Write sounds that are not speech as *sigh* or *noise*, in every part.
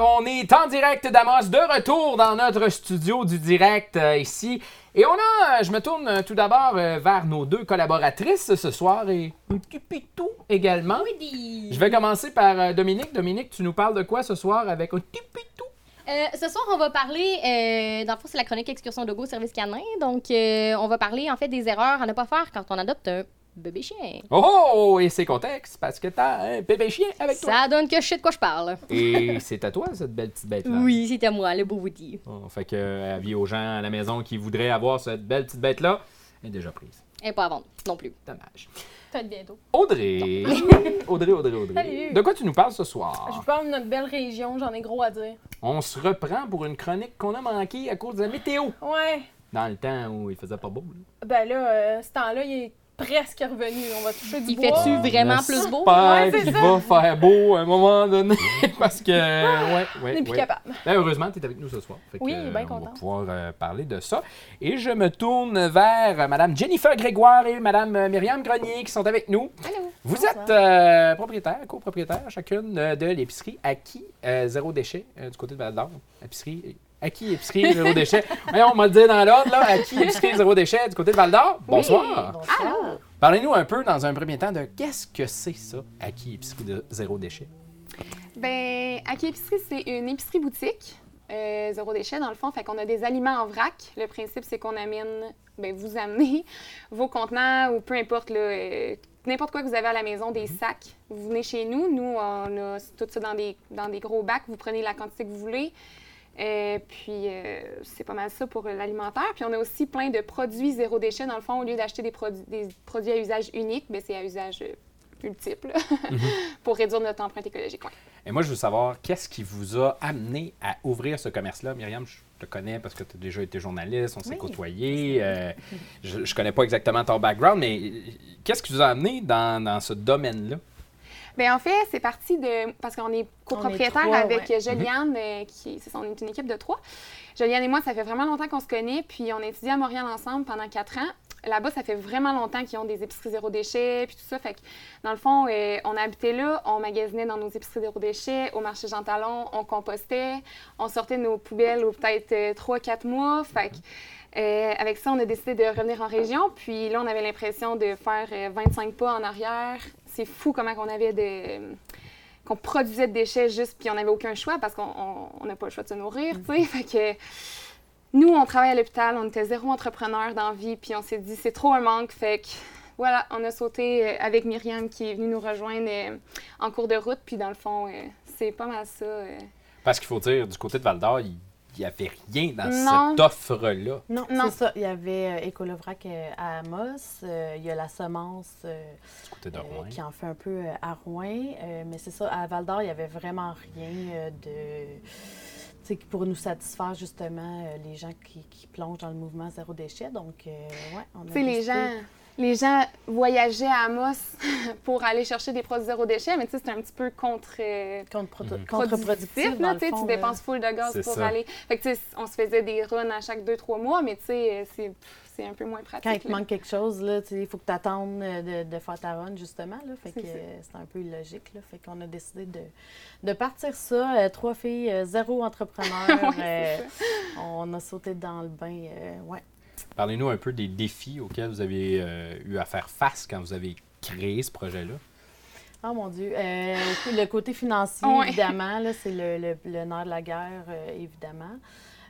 soir, on est en direct d'Amos, de retour dans notre studio du direct euh, ici. Et on a, euh, je me tourne euh, tout d'abord vers nos deux collaboratrices ce soir et un petit pitou également. Je vais commencer par Dominique. Dominique, tu nous parles de quoi ce soir avec un petit pitou? Euh, ce soir, on va parler, euh, dans le fond, c'est la chronique Excursion de Go Service Canin. Donc, euh, on va parler en fait des erreurs à ne pas faire quand on adopte un bébé chien. Oh, oh, et c'est contexte parce que t'as un bébé chien avec toi. Ça donne que je sais de quoi je parle. Et c'est à toi cette belle petite bête-là. Oui, c'est à moi, le beau Woody. Oh, fait que, euh, avis aux gens à la maison qui voudraient avoir cette belle petite bête-là, elle est déjà prise. Et pas à vendre non plus. Dommage. Peut-être bientôt. Audrey. *laughs* *laughs* Audrey, Audrey, Audrey. Salut. De quoi tu nous parles ce Je soir? vous parle de notre belle région, j'en ai gros à dire. On se reprend pour une chronique qu'on a manquée à cause de la météo. Ouais. Dans le temps où il faisait pas beau. là. Ben là, euh, ce temps-là, il est presque revenu. On va toucher du Il bois. fait-tu vraiment On plus beau? Ouais, c'est qu'il ça. va faire beau à un moment donné. *laughs* parce que, ouais, On ouais, n'est plus ouais. capable. Ben, heureusement, tu es avec nous ce soir. Fait que, Oui, euh, bien On va content. pouvoir euh, parler de ça. Et je me tourne vers Mme Jennifer Grégoire et Mme Myriam Grenier qui sont avec nous. Allô? Vous Bonsoir. êtes euh, propriétaire, copropriétaire chacune euh, de l'épicerie Acquis euh, Zéro Déchet euh, du côté de Val d'Or. Épicerie. Acquis Épicerie Zéro Déchet? On m'a le dit dans l'ordre, là. Acquis Épicerie Zéro Déchet du côté de Val d'Or? Bonsoir. Bonsoir. Parlez-nous un peu dans un premier temps de qu'est-ce que c'est ça, Acquis Épicerie de Zéro Déchet? Ben, Aki Épicerie, c'est une épicerie boutique, euh, zéro déchet dans le fond. Fait qu'on a des aliments en vrac. Le principe, c'est qu'on amène, ben, vous amenez vos contenants ou peu importe, là, euh, n'importe quoi que vous avez à la maison, des sacs. Vous venez chez nous. Nous, on a tout ça dans des, dans des gros bacs. Vous prenez la quantité que vous voulez. Euh, puis, euh, c'est pas mal ça pour l'alimentaire. Puis, on a aussi plein de produits zéro déchet. Dans le fond, au lieu d'acheter des, produits des produits à usage unique, ben, c'est à usage euh, multiple *laughs* pour réduire notre empreinte écologique. ouais. Et moi, je veux savoir, qu'est-ce qui vous a amené à ouvrir ce commerce-là? Myriam, je te connais parce que tu as déjà été journaliste, on s'est Oui. côtoyés. euh, je, je connais pas exactement ton background, mais qu'est-ce qui vous a amené dans, dans ce domaine-là? Bien, en fait, c'est parti de. Parce qu'on est copropriétaire trois, avec ouais. Joliane, euh, qui on est une équipe de trois. Joliane et moi, ça fait vraiment longtemps qu'on se connaît, puis on a étudié à Montréal ensemble pendant quatre ans. Là-bas, ça fait vraiment longtemps qu'ils ont des épiceries zéro déchet, puis tout ça. Fait que, dans le fond, euh, on habitait là, on magasinait dans nos épiceries zéro déchet, au marché Jean Talon, on compostait, on sortait nos poubelles au peut-être euh, trois, quatre mois. Fait que, euh, avec ça, on a décidé de revenir en région. Puis là, on avait l'impression de faire euh, 25 pas en arrière. C'est fou comment on avait de qu'on produisait de déchets juste, puis on n'avait aucun choix parce qu'on on- on n'a pas le choix de se nourrir, tu sais. Fait que nous, on travaille à l'hôpital, on était zéro entrepreneur dans vie, puis on s'est dit, c'est trop un manque. Fait que voilà, on a sauté euh, avec Myriam qui est venue nous rejoindre euh, en cours de route, puis dans le fond, euh, c'est pas mal ça. Parce qu'il faut dire, du côté de Val d'Or, il n'y avait rien dans Non. cette offre-là. Non, Non. c'est ça. Il y avait euh, Écolovrac euh, à Amos. euh, il y a la semence euh, Du côté de euh, Rouen. qui en fait un peu à Rouen. euh, mais c'est ça, à Val d'Or, il n'y avait vraiment rien euh, de. tu sais, pour nous satisfaire justement euh, les gens qui, qui plongent dans le mouvement zéro déchet. Donc, euh, ouais, on a les gens, les gens voyageaient à Amos *laughs* pour aller chercher des produits zéro déchet, mais tu sais, c'est un petit peu contre. euh, Contre- Mhm. contre-productif. là, le tu sais, dépenses full de gaz pour ça. aller. Fait que, tu sais, on se faisait des runs à chaque 2-3 mois, mais tu sais, c'est, c'est un peu moins pratique. Quand il te manque quelque chose, là, tu sais, il faut que tu attendes de, de faire ta run, justement. Là, fait C'est que euh, c'est un peu illogique. Là, fait qu'on a décidé de, de partir ça. euh, trois filles, euh, zéro entrepreneur. *laughs* Euh, on a sauté dans le bain. euh, ouais. Parlez-nous un peu des défis auxquels vous avez euh, eu à faire face quand vous avez créé ce projet-là. Oh mon Dieu. Euh, le côté financier, évidemment, là, c'est le, le, le nerf de la guerre, euh, évidemment.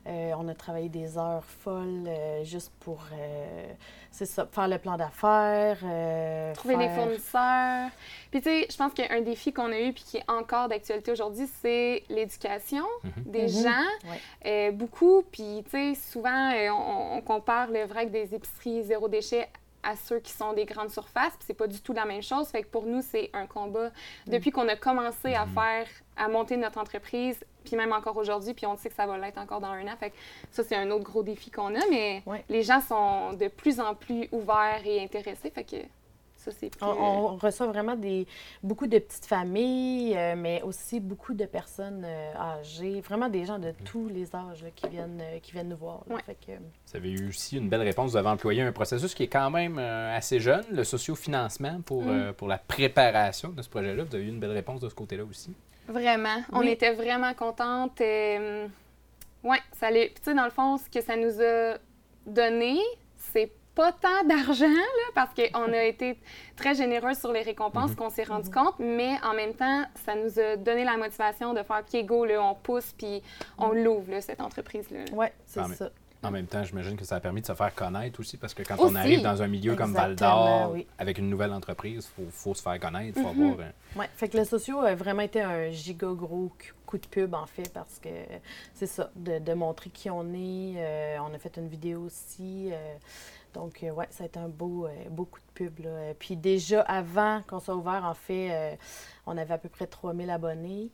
Euh, on a travaillé des heures folles euh, juste pour, euh, c'est ça, faire le plan d'affaires. euh, Trouver des faire- fournisseurs. Puis, tu sais, je pense qu'un défi qu'on a eu puis qui est encore d'actualité aujourd'hui, c'est l'éducation des Mhm. gens. Ouais. Euh, beaucoup. Puis, tu sais, souvent, euh, on, on compare le vrac des épiceries zéro déchet à ceux qui sont des grandes surfaces, puis c'est pas du tout la même chose. Fait que pour nous, c'est un combat depuis qu'on a commencé à faire, à monter notre entreprise, puis même encore aujourd'hui, puis on sait que ça va l'être encore dans un an. Fait que ça, c'est un autre gros défi qu'on a, mais Ouais. les gens sont de plus en plus ouverts et intéressés. Fait que ça, c'est plus... On, on reçoit vraiment des, beaucoup de petites familles, euh, mais aussi beaucoup de personnes euh, âgées, vraiment des gens de tous les âges là, qui, viennent, euh, qui viennent nous voir. là. Ouais. Fait que, Vous avez eu aussi une belle réponse. Vous avez employé un processus qui est quand même euh, assez jeune, le sociofinancement pour, Mm. euh, pour la préparation de ce projet-là. Vous avez eu une belle réponse de ce côté-là aussi. Vraiment. On Oui. était vraiment contentes. euh, ouais, ça allait. Puis, tu sais, dans le fond, ce que ça nous a donné, c'est pas tant d'argent, là, parce qu'on a été très généreux sur les récompenses, qu'on s'est rendu compte, mais en même temps, ça nous a donné la motivation de faire pied go, là, on pousse, puis on l'ouvre, là, cette entreprise-là. Oui, c'est ça. En même temps, j'imagine que ça a permis de se faire connaître aussi, parce que quand Aussi. on arrive dans un milieu comme Val d'Or, oui. avec une nouvelle entreprise, il faut, faut se faire connaître, il faut Mhm. avoir... un- Oui, fait que le socio a vraiment été un giga gros coup de pub, en fait, parce que c'est ça, de, de montrer qui on est. euh, on a fait une vidéo aussi. euh, donc, euh, ouais, ça a été un beau, euh, beau coup de pub. Là. Euh, Puis déjà, avant qu'on soit ouvert, en fait, euh, on avait à peu près 3000 abonnés.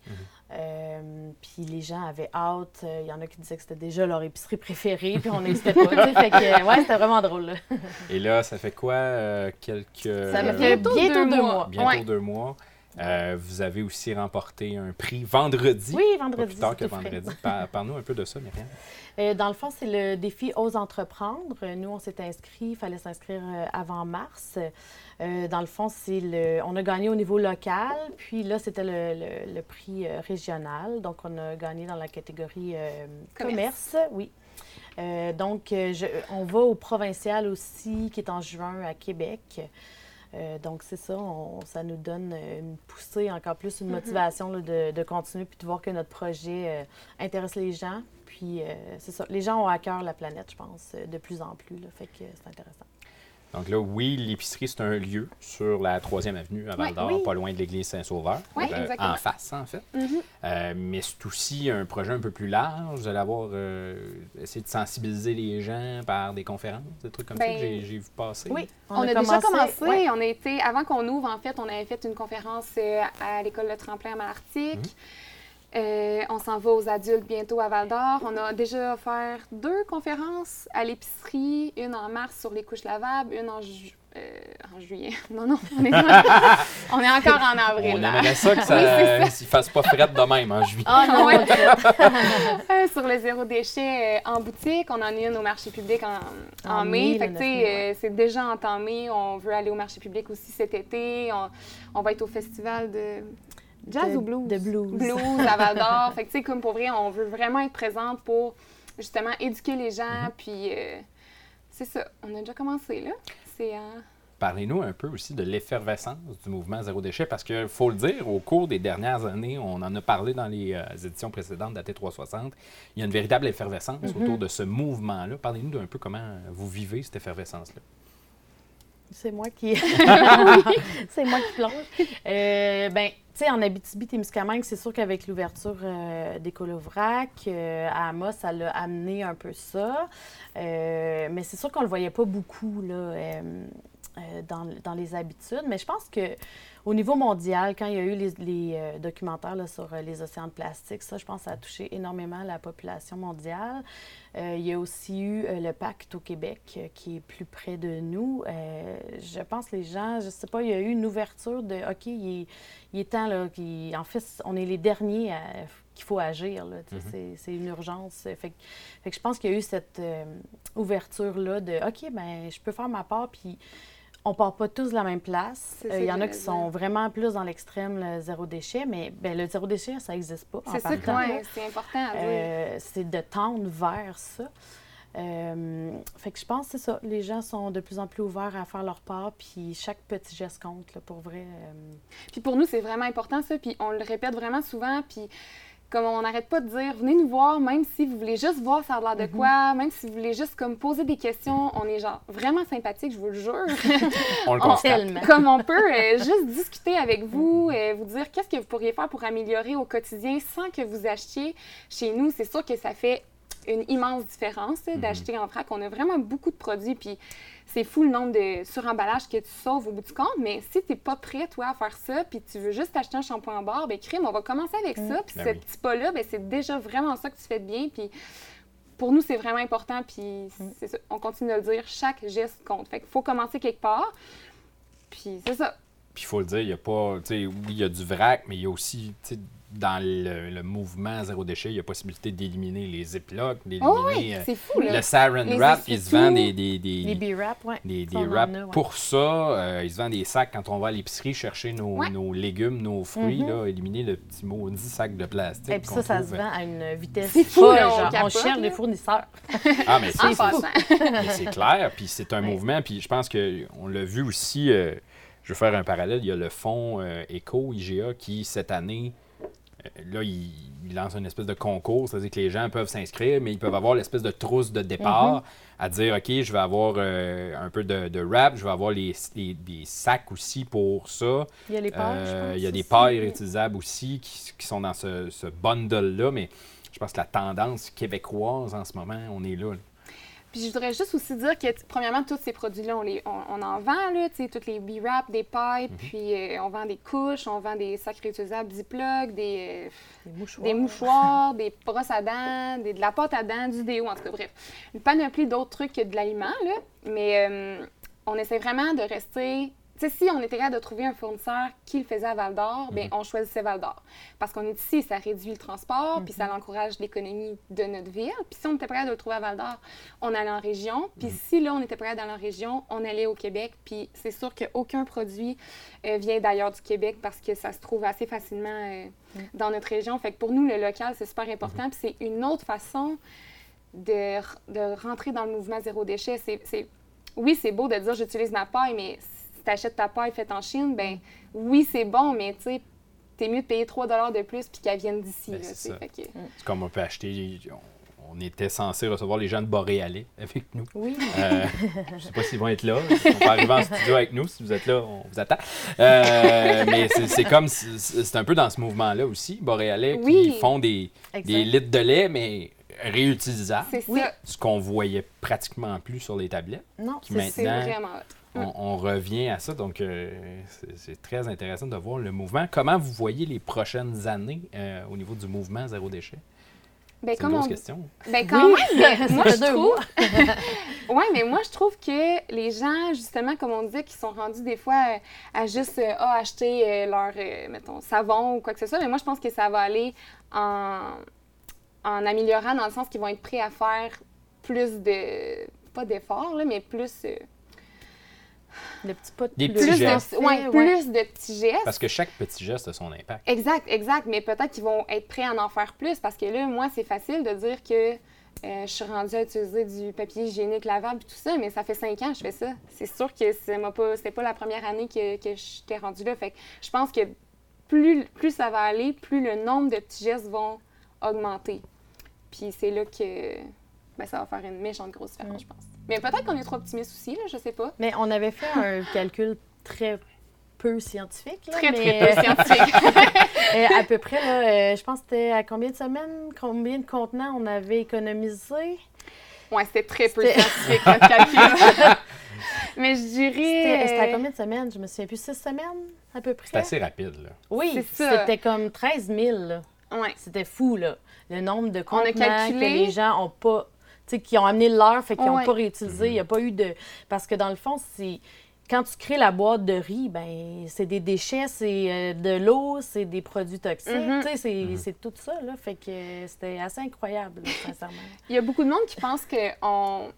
Euh, puis les gens avaient hâte. Il y en a qui disaient que c'était déjà leur épicerie préférée, puis on n'hésitait pas. fait que, ouais, c'était vraiment drôle. là. *laughs* Et là, ça fait quoi? euh, quelques... Ça euh, fait bientôt bientôt deux deux mois. mois. bientôt Ouais. deux mois. Euh, vous avez aussi remporté un prix vendredi. Oui, Pas vendredi. plus tard que vendredi. Par- Parle-nous un peu de ça, Myriam. *laughs* Euh, dans le fond, c'est le défi Ose entreprendre. Nous, on s'est inscrits. Il fallait s'inscrire euh, avant mars. Euh, dans le fond, c'est le, on a gagné au niveau local. Puis là, c'était le, le- le prix euh, régional. Donc, on a gagné dans la catégorie Commerce. commerce. Oui. Donc, je- on va au provincial aussi, qui est en juin à Québec. Euh, donc, c'est ça, on- ça nous donne une poussée, encore plus une motivation là, de, de continuer puis de voir que notre projet euh, intéresse les gens. Puis, euh, c'est ça, les gens ont à cœur la planète, je pense, euh, de plus en plus. Là, fait que euh, c'est intéressant. Donc là, oui, l'épicerie, c'est un lieu sur la 3e avenue à Val d'Or, oui. pas loin de l'église Saint-Sauveur. Oui, Euh, exactement. en face, en fait. Mhm. Euh, mais c'est aussi un projet un peu plus large. Vous allez avoir euh, essayé de sensibiliser les gens par des conférences, des trucs comme ça Ben, que j'ai- j'ai vu passer. Oui, On, a, déjà commencé. ouais. On a été, avant qu'on ouvre, en fait, on avait fait une conférence à l'école Le Tremplin à Malartic. Mhm. Euh, on s'en va aux adultes bientôt à Val d'Or. On a déjà offert deux conférences à l'épicerie, une en mars sur les couches lavables, une en, ju- euh, en juillet. *laughs* Non, non, on est, *laughs* on est encore en avril. On là. aimerait ça que *laughs* ça ne fasse pas frette de même en juillet. Ah non, Ouais. Euh, sur le zéro déchet euh, en boutique. On en a une au marché public en, en En mai. mai, Fait le que, tu 9 sais, mai, ouais. euh, c'est déjà entamé. On veut aller au marché public aussi cet été. On, on va être au festival de jazz De- ou blues? de blues. Blues *laughs* à Val d'Or. fait que, tu sais, comme pour vrai, on veut vraiment être présente pour justement éduquer les gens. Mm-hmm. Puis, euh, c'est ça. On a déjà commencé, là. C'est. euh, Parlez-nous un peu aussi de l'effervescence du mouvement Zéro Déchet, parce qu'il faut le dire, au cours des dernières années, on en a parlé dans les euh, éditions précédentes d'AT 360, il y a une véritable effervescence Mm-hmm. autour de ce mouvement-là. Parlez-nous d'un peu comment vous vivez cette effervescence-là. C'est moi qui. *laughs* *laughs* c'est moi qui plonge. Euh, ben, tu sais, en Abitibi-Témiscamingue, c'est sûr qu'avec l'ouverture euh, des Colovrac, euh, à Amos, ça l'a amené un peu ça. Euh, mais c'est sûr qu'on le voyait pas beaucoup, là. Euh, dans, dans les habitudes. Mais je pense que au niveau mondial, quand il y a eu les, les, euh, documentaires là, sur euh, les océans de plastique, ça, je pense ça a touché énormément la population mondiale. Euh, il y a aussi eu le pacte au Québec qui est plus près de nous. Euh, je pense que les gens, je sais pas, il y a eu une ouverture de OK, il est, il est temps, là, qu'il- en fait, on est les derniers à- qu'il faut agir. là, sais, c'est- C'est une urgence. Fait, que- fait que je pense qu'il y a eu cette euh, ouverture-là de OK, ben je peux faire ma part, puis on part pas tous de la même place. C'est Euh, Il y en a qui sont vraiment plus dans l'extrême, le zéro déchet, mais ben, le zéro déchet, ça n'existe pas. c'est ça que ouais, c'est important à dire. Euh, c'est de tendre vers ça. Euh, fait que je pense que c'est ça. Les gens sont de plus en plus ouverts à faire leur part, puis chaque petit geste compte, là, pour vrai. Puis pour nous, c'est vraiment important ça, puis on le répète vraiment souvent, puis comme on n'arrête pas de dire, venez nous voir, même si vous voulez juste voir ça a l'air de quoi, même si vous voulez juste comme poser des questions, on est genre vraiment sympathique, je vous le jure. *laughs* On le On- constate. Tellement. comme on peut euh, juste discuter avec vous, euh, vous dire qu'est-ce que vous pourriez faire pour améliorer au quotidien sans que vous achetiez chez nous. C'est sûr que ça fait une immense différence là, d'acheter en vrac. On a vraiment beaucoup de produits, puis c'est fou le nombre de suremballages que tu sauves au bout du compte, mais si tu n'es pas prêt, toi, à faire ça, puis tu veux juste acheter un shampoing en barre, ben crime, on va commencer avec ça, puis Ben ce oui. petit pas-là, ben, c'est déjà vraiment ça que tu fais de bien, puis pour nous, c'est vraiment important, puis c'est ça, on continue de le dire, chaque geste compte. Fait qu'il faut commencer quelque part, puis c'est ça. Puis il faut le dire, il y a pas, tu sais, oui, il y a du vrac, mais il y a aussi tu sais, dans le, le mouvement zéro déchet, il y a possibilité d'éliminer les ziplocs, Oh, d'éliminer oui, euh, c'est fou, là. le saran Les wrap. Il se essuie-tout. vend des, des, des, Les B-Rap, ouais. des, des wraps ouais. pour ça. Euh, il se vend des sacs quand on va à l'épicerie chercher nos, Ouais. nos légumes, nos fruits, Mhm. là, éliminer le petit maudit sac de plastique. Et puis ça, ça trouve. se vend à une vitesse C'est fou, folle, là, on genre, on capote, cherche là. des fournisseurs. *laughs* Ah, mais c'est, clair, puis c'est un Ouais. mouvement, puis je pense qu'on l'a vu aussi, euh, je vais faire un parallèle, il y a le fonds euh, ECO, IGA, qui cette année, euh, là, il, il lance une espèce de concours, c'est-à-dire que les gens peuvent s'inscrire, mais ils peuvent avoir l'espèce de trousse de départ à dire, OK, je vais avoir euh, un peu de, de wrap, je vais avoir les, les- des sacs aussi pour ça. Il y a les pailles, Euh, il y a des pailles réutilisables aussi qui, qui sont dans ce, ce bundle-là, mais je pense que la tendance québécoise en ce moment, on est là. là. Puis je voudrais juste aussi dire que, premièrement, tous ces produits-là, on, les, on, on en vend, là, tu sais, toutes les B-Wrap, des pailles, Mhm. puis euh, on vend des couches, on vend des sacs réutilisables Ziploc, des, euh, Des mouchoirs. des mouchoirs, des brosses à dents, des, de la pâte à dents, du déo, en tout cas, bref. Une panoplie d'autres trucs que de l'aliment, là. Mais euh, on essaie vraiment de rester... Sais, si on était capable de trouver un fournisseur qui le faisait à Val-d'Or, bien, on choisissait Val-d'Or. Parce qu'on est ici, ça réduit le transport, puis ça encourage l'économie de notre ville. Puis si on était prêt de le trouver à Val-d'Or, on allait en région. Puis si là, on était prêt d'aller en région, on allait au Québec. Puis c'est sûr qu'aucun produit euh, vient d'ailleurs du Québec parce que ça se trouve assez facilement euh, dans notre région. Fait que pour nous, le local, c'est super important. Puis c'est une autre façon de, rentrer dans le mouvement zéro déchet. C'est, oui, c'est beau de dire j'utilise ma paille, mais tu achètes ta paille faite en Chine, ben oui, c'est bon, mais tu sais, t'es mieux de payer 3 de plus puis qu'elle vienne d'ici. Ben, c'est que- comme on peut acheter. On, on était censé recevoir les gens de Boréalais avec nous. Oui. Euh, je sais pas s'ils vont être là. Ils sont pas arrivés en studio avec nous. Si vous êtes là, on vous attend. Euh, mais c'est comme. C'est c'est un peu dans ce mouvement-là aussi. Boréalais Oui. qui font des, Exact. des litres de lait, mais réutilisables. C'est ça. Ce qu'on voyait pratiquement plus sur les tablettes. Non, c'est C'est Maintenant, vraiment. On, on revient à ça, donc euh, c'est- très intéressant de voir le mouvement. Comment vous voyez les prochaines années euh, au niveau du mouvement zéro déchet? Ben, C'est une grosse on- question. Ben quand Oui. même, mais *laughs* moi Ça je trouve. *laughs* ouais, mais moi je trouve que les gens, justement, comme on disait, qui sont rendus des fois à juste euh, ah, acheter leur, mettons, savon ou quoi que ce soit, mais moi je pense que ça va aller en, en améliorant dans le sens qu'ils vont être prêts à faire plus de. pas d'efforts, là, mais plus. Euh, le petit pas de Des plus. petits gestes. de, ouais, Ouais. plus de petits gestes. Parce que chaque petit geste a son impact. Exact, exact. Mais peut-être qu'ils vont être prêts à en faire plus parce que là, moi, c'est facile de dire que euh, je suis rendue à utiliser du papier hygiénique lavable et tout ça, mais ça fait cinq ans que je fais ça. C'est sûr que c'est pas, c'était pas la première année que, que j'étais rendue là. Fait que je pense que plus, plus ça va aller, plus le nombre de petits gestes vont augmenter. Puis c'est là que ben, ça va faire une méchante grosse différence, je pense. Mais peut-être qu'on est trop optimiste aussi, là, je sais pas. Mais on avait fait un calcul très peu scientifique. Là, Très, mais, très peu scientifique. *laughs* euh, à peu près, là, euh, je pense que c'était à combien de semaines, combien de contenants on avait économisé? ouais, c'était très peu C'était- scientifique, notre calcul. *laughs* Mais je C'était dirais. c'était à combien de semaines? Je me souviens plus, six semaines à peu près? C'est assez rapide, là. Oui, C'est ça. c'était comme 13 000. là. Ouais. C'était fou, là. Le nombre de On a contenants calculé. que les gens ont pas... Qui ont amené leur, fait qu'ils n'ont Ouais. pas réutilisé. Il n'y a pas eu de... Parce que dans le fond, c'est... Quand tu crées la boîte de riz, ben c'est des déchets, c'est euh, de l'eau, c'est des produits toxiques. Mhm. Tu sais, c'est c'est tout ça, là. Fait que c'était assez incroyable, là, sincèrement. Il y a beaucoup de monde qui pense qu'on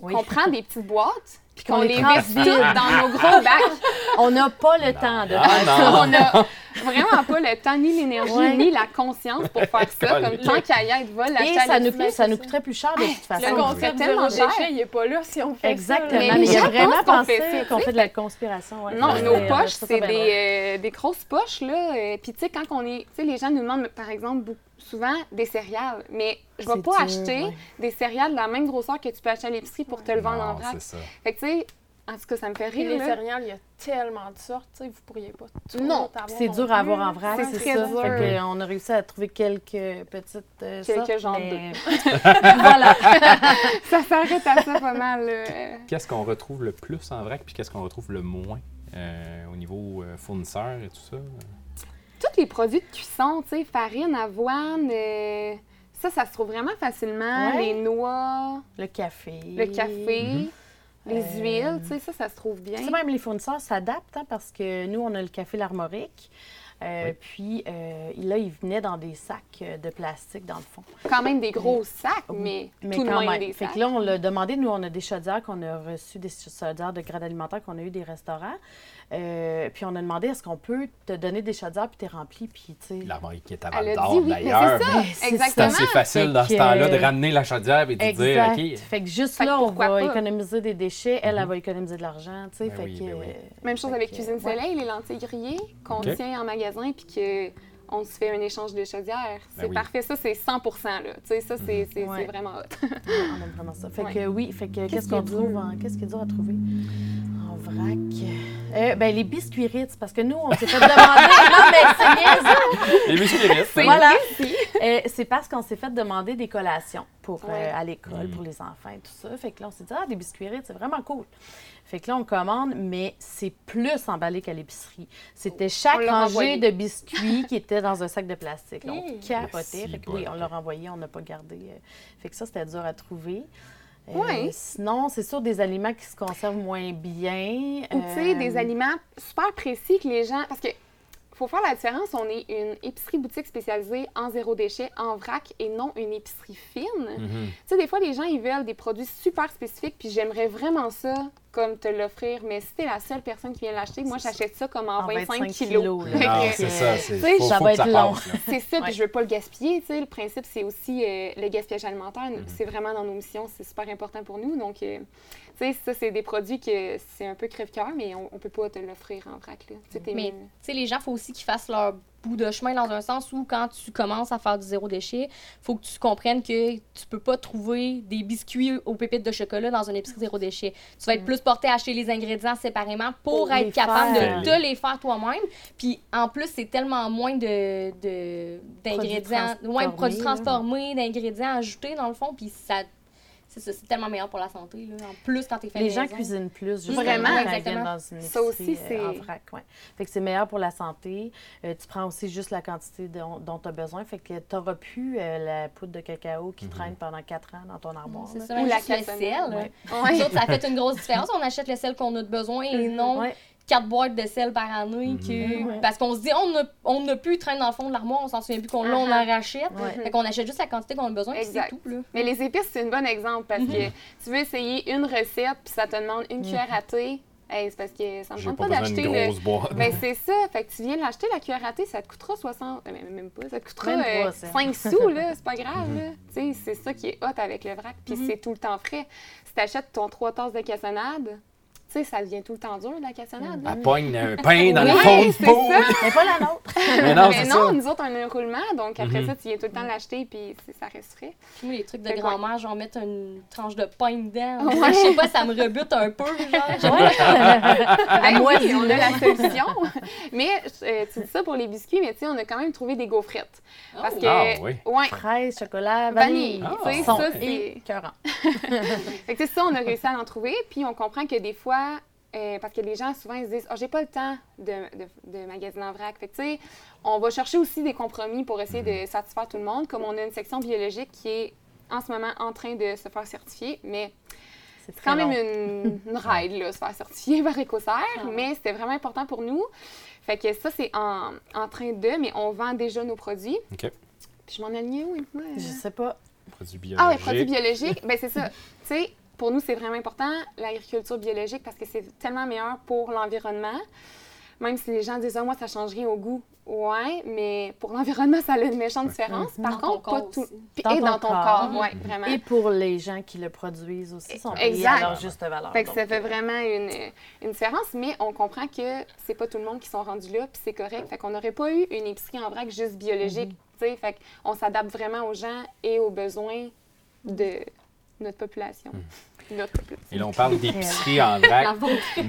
Oui. qu'on prend des petites boîtes puis qu'on les les toutes dans nos *laughs* gros bacs. On n'a pas le temps de Ah, faire ça. On n'a *laughs* vraiment pas le temps, ni l'énergie, Ouais. ni la conscience pour faire ça. Comme tant qu'à y être, va l'acheter Et à ça nous, l'épicerie. ça nous coûterait plus cher de toute façon. Le Le concept concept tellement cher. déchet, il n'est pas là si on fait Exactement. ça. Mais Mais y a vraiment pensé qu'on fait de la conspiration. ouais. Non, Ouais. nos Ouais, poches, c'est des, euh, des grosses poches, là. euh, Puis, tu sais, quand on est. Tu sais, les gens nous demandent, par exemple, beaucoup- souvent des céréales. Mais je vais C'est pas dur, acheter ouais. des céréales de la même grosseur que tu peux acheter à l'épicerie pour te le vendre en vrac. c'est ça. Fait que, en tout cas, ça me fait rire. les là. céréales, il y a tellement de sortes, tu sais, vous pourriez pas tout Non, C'est dur plus, à avoir en vrac, C'est ça. dur. Fait que, on a réussi à trouver quelques petites euh, Quelques sortes, genres mais- *laughs* voilà. *laughs* Ça s'arrête à ça pas mal. Qu'est-ce qu'on retrouve le plus en vrac, puis qu'est-ce qu'on retrouve le moins euh, au niveau euh, fournisseur et tout ça? Tous les produits de cuisson, tu sais, farine, avoine, euh, ça, ça se trouve vraiment facilement. Ouais. Les noix, Le café. le café, les Euh, huiles, tu sais, ça, ça se trouve bien. Tu sais, même les fournisseurs s'adaptent hein, parce que nous, on a le café L'Armorique. Euh, Oui. Puis euh, là, ils venaient dans des sacs de plastique, dans le fond. Quand même des gros sacs, mais, Mais tout de quand même même. des Fait sacs. que là, on l'a demandé. Nous, on a des chaudières qu'on a reçues, des chaudières de grade alimentaire qu'on a eu des restaurants. Euh, puis on a demandé est-ce qu'on peut te donner des chaudières puis t'es rempli. Puis, tu sais. L'armoire qui est à d'Or, d'ailleurs. c'est ça, c'est exactement. C'est assez facile dans ce temps-là de euh, ramener la chaudière et de dire. OK, Fait que juste Fait là, on va pas? économiser des déchets. Elle, elle va économiser de l'argent, tu sais. Ben oui, ben oui. euh, Même chose avec que, Cuisine ouais. Soleil, les lentilles grillées qu'on tient en magasin puis que on se fait un échange de chaudières. C'est Ben oui. parfait. Ça, c'est 100 là. Tu sais, ça, c'est c'est- Ouais. c'est vraiment hot. On aime vraiment ça. Fait Ouais. que oui, fait que qu'est-ce qui est qu'on trouve en... Qu'est-ce qui est dur à trouver? En vrac? Euh, ben, les biscuits Ritz, parce que nous, on s'est fait demander... *laughs* non, mais c'est niaiseux! les biscuits restent. C'est Voilà. Euh, c'est parce qu'on s'est fait demander des collations pour, euh, à l'école, Mm. pour les enfants et tout ça. Fait que là, on s'est dit, ah, des biscuits Ritz, c'est vraiment cool. Fait que là, on commande, mais c'est plus emballé qu'à l'épicerie. C'était chaque rangée renvoyé. de biscuits qui était dans un sac de plastique. Là, on capotait. Merci, Fait que oui, on l'a renvoyé, on n'a pas gardé. euh. Fait que ça, c'était dur à trouver. Euh, Ouais. Sinon, c'est sûr des aliments qui se conservent moins bien. Ou tu sais, Euh, des aliments super précis que les gens. Parce que faut faire la différence. On est une épicerie boutique spécialisée en zéro déchet, en vrac et non une épicerie fine. Mhm. Tu sais, des fois, les gens, ils veulent des produits super spécifiques, puis j'aimerais vraiment ça, comme te l'offrir. Mais si t'es la seule personne qui vient l'acheter, moi, j'achète ça comme en, En 25, 25 kilos. kilos, c'est ça. c'est- tu sais, faut- ça faut va que ça être long. C'est ça, Ouais. puis je veux pas le gaspiller. Tu sais, le principe, c'est aussi euh, le gaspillage alimentaire. Mhm. C'est vraiment dans nos missions, c'est super important pour nous. Donc, euh, tu sais, ça, c'est des produits que c'est un peu crève-cœur, mais on, on peut pas te l'offrir en vrac. Là. Mais tu sais, les gens, faut aussi qu'ils fassent leur bout de chemin dans un sens où quand tu commences à faire du zéro déchet, faut que tu comprennes que tu peux pas trouver des biscuits aux pépites de chocolat dans une épicerie zéro déchet. Tu vas être plus porté à acheter les ingrédients séparément pour, Pour être capable faire. de te les faire toi-même. Puis en plus, c'est tellement moins de de- d'ingrédients, ouais, de produits transformés, transformés, d'ingrédients ajoutés dans le fond, puis ça c'est ça, c'est tellement meilleur pour la santé là. En plus quand t'es fait Les gens maison. cuisinent plus, justement, Vraiment, quand ils exactement. viennent dans une Ça aussi, euh, en c'est- vrac, ouais. Fait que c'est meilleur pour la santé. Euh, tu prends aussi juste la quantité dont, tu as besoin. Fait que tu n'auras plus euh, la poudre de cacao qui traîne pendant quatre ans dans ton armoire. C'est ça, Ou la le sel. ouais. Ça *laughs* fait une grosse différence. On achète le sel qu'on a de besoin et non Ouais. Quatre boîtes de sel par année. que- Mhm. Parce qu'on se dit, on n'a on plus, traîne dans le fond de l'armoire, on s'en souvient plus qu'on là, on en Uh-huh. rachète. Ouais. Fait qu'on achète juste la quantité qu'on a besoin, c'est tout. Là. Mais les épices, c'est un bon exemple parce que tu veux essayer une recette, puis ça te demande une cuillère à thé. Hey, c'est parce que ça me tente pas pas, besoin d'acheter le. boîte. Ben, c'est ça. Fait que tu viens l'acheter, la cuillère à thé, ça te coûtera 60. euh, Même, pas. Ça te coûtera Même euh, pas, ça. 5 sous, là. C'est pas grave, Mhm. là. Tu sais, c'est ça qui est hot avec le vrac. Puis Mhm. c'est tout le temps frais. Si t'achètes ton 3 tasses de cassonade, tu sais, ça devient tout le temps dur, la cassonade. Elle pogne un *laughs* pain dans le fond de ça. Mais pas la nôtre. *laughs* Mais non, Mais c'est non, ça. nous autres, on a un roulement, donc après Mhm. ça, tu viens tout le temps l'acheter, puis ça reste frais. Puis les trucs de grand-mère, genre mettre une tranche de pain dedans. Ouais. *laughs* Je sais pas, ça me rebute un peu. Genre. Ben moi, oui, on a la solution. mais euh, tu dis ça pour les biscuits, mais tu sais, on a quand même trouvé des gaufrettes. Parce que, Ah, oui. ouais, Fraise, chocolat, vanille. vanille. Tu sais, Son ça, c'est. Fait que c'est ça, on a réussi à en trouver. Puis on comprend que des fois, euh, parce que les gens souvent ils se disent, oh, j'ai pas le temps de, de, de magasiner en vrac. Fait que tu sais, on va chercher aussi des compromis pour essayer de satisfaire tout le monde. Comme on a une section biologique qui est en ce moment en train de se faire certifier, mais C'est quand même une, une *laughs* ride, là, se faire certifier *laughs* par Écossaire, mais c'était vraiment important pour nous. Fait que ça, c'est en, en train de, mais on vend déjà nos produits. OK. Puis je m'en alignais où? moi? Je sais pas. Produits Ah oui, biologiques. produits biologiques. ben c'est ça. *laughs* tu sais, pour nous, c'est vraiment important, l'agriculture biologique, parce que c'est tellement meilleur pour l'environnement. Même si les gens disent, ah, moi, ça change rien au goût. Ouais, mais pour l'environnement, ça a une méchante différence. Par Dans ton contre, pas tout. aussi. Dans et ton dans ton corps. corps, ouais, vraiment. Et pour les gens qui le produisent aussi, sont payés Exact. à leur juste valeur. Fait que ça fait vraiment une, une différence, mais on comprend que c'est pas tout le monde qui sont rendus là, puis c'est correct. Fait qu'on n'aurait pas eu une épicerie en vrac juste biologique, tu sais. Fait qu'on s'adapte vraiment aux gens et aux besoins de notre population. Notre population. Et là, on parle d'épicerie en *laughs* vrac,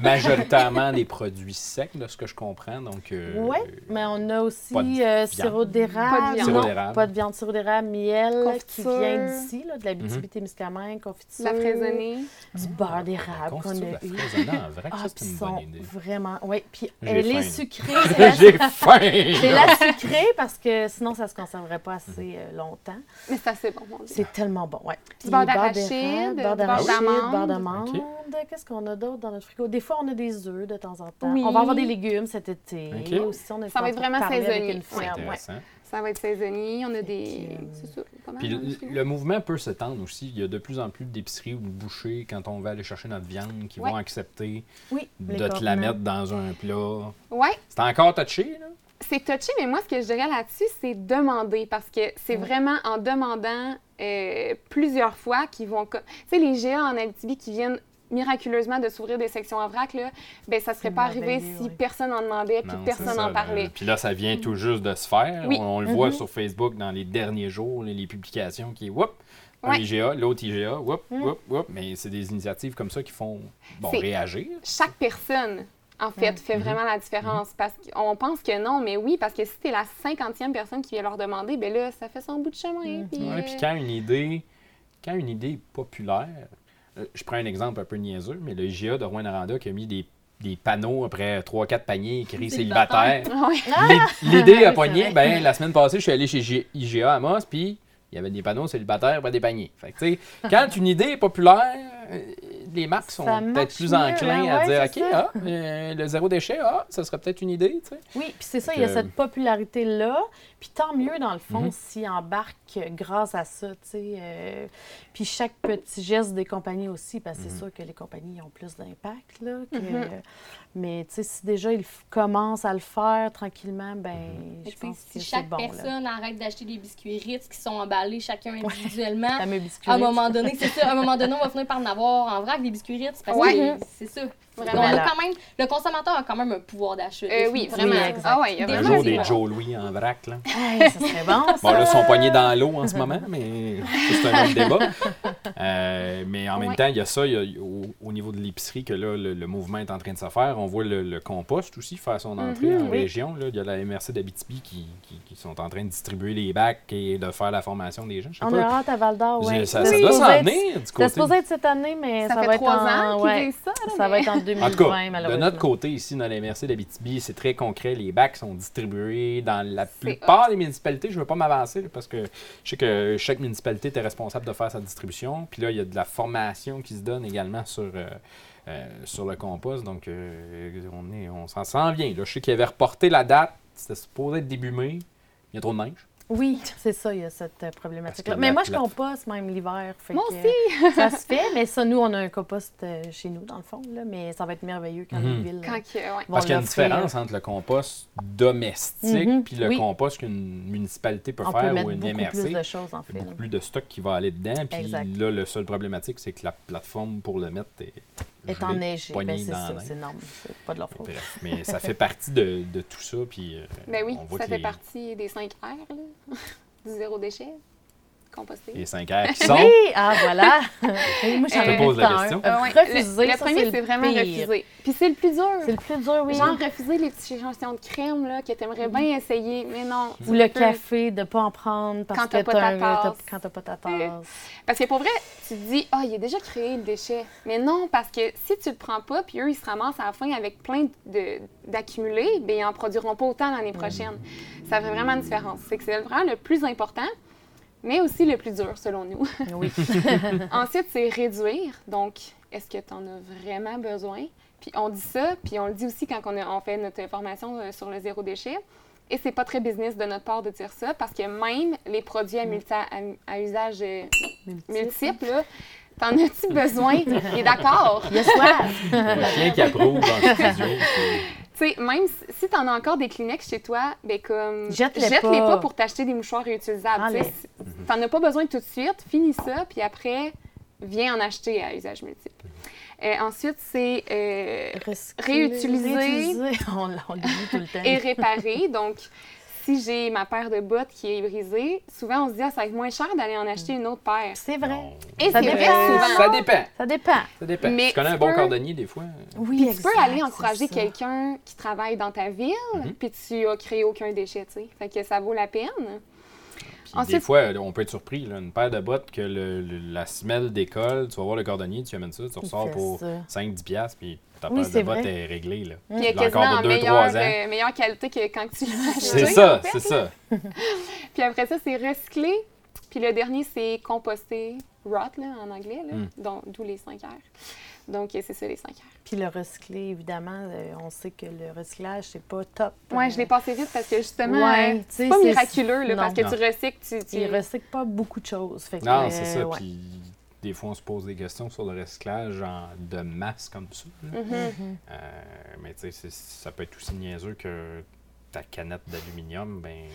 majoritairement des produits secs, de ce que je comprends. Donc, euh, Oui, mais on a aussi pas de euh, sirop Pas de d'érable. viande. Sirop Non, d'érable. Pas de viande, sirop d'érable, miel qui vient d'ici, là, de la BTB-Témiscamingue, confiture. La fraisonnée. Du beurre d'érable qu'on a eu. la fraisonnée en vrac, Ah, ça, c'est puis une sont bonne idée. vraiment... Oui, puis elle est faim. sucrée. c'est *laughs* la- J'ai faim! C'est la sucrée parce que sinon, ça ne se conserverait pas assez euh, longtemps. Mais c'est assez bon. C'est tellement bon, ouais. Du beurre d'érable, d'arachide, du beurre beurre d'arachide, beurre d'amande. d'amande. Ok. Qu'est-ce qu'on a d'autre dans notre frigo? Des fois, on a des œufs de temps en temps. Oui. On va avoir des légumes cet été. Aussi, on a Ça va être vraiment saisonnier. Ouais. Ça va être saisonnier. On a des. que, C'est ça. pas mal Puis le, mouvement peut s'étendre aussi. Il y a de plus en plus d'épiceries ou de bouchers quand on va aller chercher notre viande qui Ouais. vont accepter Oui, de te la mettre dans un plat. Ouais, C'est encore touché, là? c'est touché, mais moi, ce que je dirais là-dessus, c'est demander parce que c'est Ouais. vraiment en demandant euh, plusieurs fois qu'ils vont. Tu sais, les GA en Abitibi qui viennent miraculeusement de s'ouvrir des sections en vrac, là, ben ça serait C'est pas arrivé si ouais. personne n'en demandait puis Non, personne n'en là. parlait. Puis là, ça vient tout juste de se faire. Oui. On, on le voit Mhm. sur Facebook dans les derniers jours, les, les publications qui, whoop, un Ouais. IGA, l'autre IGA, whoop, Mhm. whoop, whoop. Mais c'est des initiatives comme ça qui font bon, réagir. Chaque personne, en fait, fait Mhm. vraiment la différence. Parce qu'on pense que non, mais oui, parce que si t'es la cinquantième personne qui vient leur demander, ben là, ça fait son bout de chemin. Mhm. puis, Ouais, euh, puis quand une idée, quand une idée est populaire, euh, je prends un exemple un peu niaiseux, mais le IGA de Rouen-Noranda qui a mis des, des panneaux après 3-4 paniers écrits Célibataire. L'id- L'idée *laughs* pogné. vrai. Ben, la semaine passée, je suis allé chez G- IGA à Amos, puis il y avait des panneaux célibataires, pas des paniers. Fait que, tu sais, quand une idée est populaire, euh, les marques sont peut-être plus mieux, enclins hein, à ouais, dire OK, ah, euh, le zéro déchet, ah, ça serait peut-être une idée. tu sais. Oui, puis c'est ça, il y a Que- cette popularité-là. Puis tant mieux, dans le fond, Mhm. s'ils embarquent grâce à ça, tu sais. euh, puis chaque petit geste des compagnies aussi, parce que Mhm. c'est sûr que les compagnies ont plus d'impact, là. que- Mhm. Mais, tu sais, si déjà ils f- commencent à le faire tranquillement, ben, Mhm. je que, pense si que c'est chaque bon, là. personne arrête d'acheter des biscuits Ritz qui sont emballés chacun individuellement, *laughs* à un moment donné, c'est ça, à un moment donné, on va *laughs* finir par en avoir en vrac des biscuits Ritz parce Ouais. que c'est ça. Vraiment. On a Voilà. quand même, le consommateur a quand même un pouvoir d'achat. Euh, oui, vraiment. exact. ah ouais, il y a Des Un vraiment jour, Vas-y, des ouais. Joe Louis en vrac. Là. *laughs* Hey, ça serait bon, ça. Bon, là, ils sont poignés dans l'eau en ce moment, mais c'est un autre débat. *laughs* Euh, mais en même Ouais. temps, il y a ça, il y a- au, au niveau de l'épicerie, que là, le, le mouvement est en train de se faire. On voit le, le compost aussi faire son entrée Mhm, en oui. région. Là. Il y a la MRC d'Abitibi qui, qui, qui sont en train de distribuer les bacs et de faire la formation des gens. Je sais On pas. a hâte à Val d'Or, oui. Ça, ça doit s'en venir du Ça côté. se supposé être cette année, mais Ça, ça, fait va être trois en... ans qu'ils ça. là, ça va être en 2020, En tout cas, de notre côté, ici, dans la MRC d'Abitibi, c'est très concret. Les bacs sont distribués dans la plupart des municipalités. Je ne veux pas m'avancer parce que je sais que chaque municipalité est responsable de faire sa distribution. Puis là, il y a de la formation qui se donne également sur, euh, euh, sur le compost. Donc, euh, on, est, on s'en s'en vient. Là. Je sais qu'il avait reporté la date. C'était supposé être début mai. Il y a trop de neige. Oui, c'est ça, il y a cette euh, problématique-là. que Mais la- moi, je la- composte même l'hiver. Moi aussi. Ça se fait, mais ça, nous, on a un compost euh, chez nous, dans le fond, là, mais ça va être merveilleux quand Mhm. les villes Quand ouais. Parce qu'il y a une différence entre le compost domestique Mhm, puis le oui. compost qu'une municipalité peut On faire peut ou mettre une beaucoup MRC. plus de choses, en Il y fait. a beaucoup plus de stock qui va aller dedans. Puis Exact. là, le seul problématique, c'est que la plateforme pour le mettre est, Est gelée, enneigé, poignée ben, c'est ça, c'est normal, c'est pas de leur faute. Bref, mais ça fait partie de, de tout ça. Puis, euh, Ben oui, on voit ça fait partie des 5 R, là, zéro déchet, composté. les 5 R qui *laughs* sont. Oui, ah voilà. *laughs* Et moi, j'en Je pose la question. un. Ah ouais, Refuser, le, le ça, premier, c'est vraiment pire. refuser. Puis c'est le plus dur. C'est le plus dur, oui. Genre refuser les petites échantillons de crème là, que tu aimerais bien essayer, mais non. Ou le tu peux- café, de ne pas en prendre parce Quand que t'as pas t'as ta un- t'as- tasse. quand t'as pas ta Euh, tasse. Parce que pour vrai, tu te dis, ah, il est déjà créé le déchet. Mais non, parce que si tu le prends pas, puis eux, ils se ramassent à la fin avec plein de- d'accumulés, bien, ils en produiront pas autant l'année prochaine. Ça fait vraiment une différence. C'est que c'est vraiment le plus important, mais aussi le plus dur, selon nous. *laughs* Oui. *laughs* Ensuite, c'est réduire. Donc, est-ce que tu en as vraiment besoin? Puis on dit ça, puis on le dit aussi quand on, a- on fait notre formation euh, sur le zéro déchet. Et c'est pas très business de notre part de dire ça, parce que même les produits à, multi- à, à usage euh, multiple, là, t'en as-tu besoin? *laughs* Il est d'accord? Il y a soif. Un chien qui approuve studio. Tu sais, même si- si t'en as encore des Kleenex chez toi, ben comme Jette-les pas. pas pour t'acheter des mouchoirs réutilisables. tu T'en as pas besoin tout de suite, finis ça, puis après, viens en acheter à usage multiple. Euh, ensuite, c'est euh, Réutiliser. réutiliser. *laughs* On, l'a- on le dit tout le temps. et réparer. Donc, si j'ai ma paire de bottes qui est brisée, souvent on se dit, ah, ça va être moins cher d'aller en acheter une autre paire. C'est vrai. Non. Et Ça vrai dépend. souvent. Ça dépend. Ça dépend. Ça dépend. Mais tu connais tu un bon peux- cordonnier des fois? Oui, Tu peux aller encourager quelqu'un qui travaille dans ta ville, Mhm. puis tu as créé aucun déchet, tu sais. Fait que ça vaut la peine. Puis des fois, on peut être surpris. là, une paire de bottes que le- le- la semelle décolle, tu vas voir le cordonnier, tu amènes ça, tu ressors pour ça. 5-10$, piastres, puis ta Oui, paire de vrai. est réglée. Là. Puis il y a quasiment en deux, meilleure, trois ans. euh, meilleure qualité que quand tu l'as acheté. C'est en ça, fait, c'est ça. Puis après ça, c'est recycler. Puis le dernier, c'est composter rot là, en anglais, là, Mm. donc d'où les 5 R. Donc, c'est ça, les 5 R. Puis le recyclé, évidemment, euh, on sait que le recyclage, c'est pas top. Ouais, je l'ai passé vite parce que justement, Ouais, c'est pas miraculeux là, parce que non. tu recycles, tu. tu... Il recycle pas beaucoup de choses. Fait que, Non, euh, c'est ça. ouais. Puis des fois, on se pose des questions sur le recyclage en- de masse comme ça. Mhm. Mhm. Euh, mais tu sais, ça peut être aussi niaiseux que ta canette d'aluminium, ben,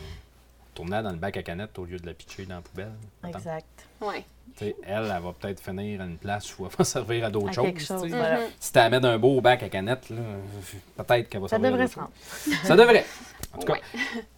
tourner dans le bac à canette au lieu de la pitcher dans la poubelle. Exact. Ouais. Tu sais, elle, elle va peut-être finir à une place où elle va *laughs* servir à d'autres choses. chose. Si tu la mets d'un beau bac à canette, là, peut-être qu'elle va Ça servir à devrait se rendre. Ça devrait. En tout cas, Ouais.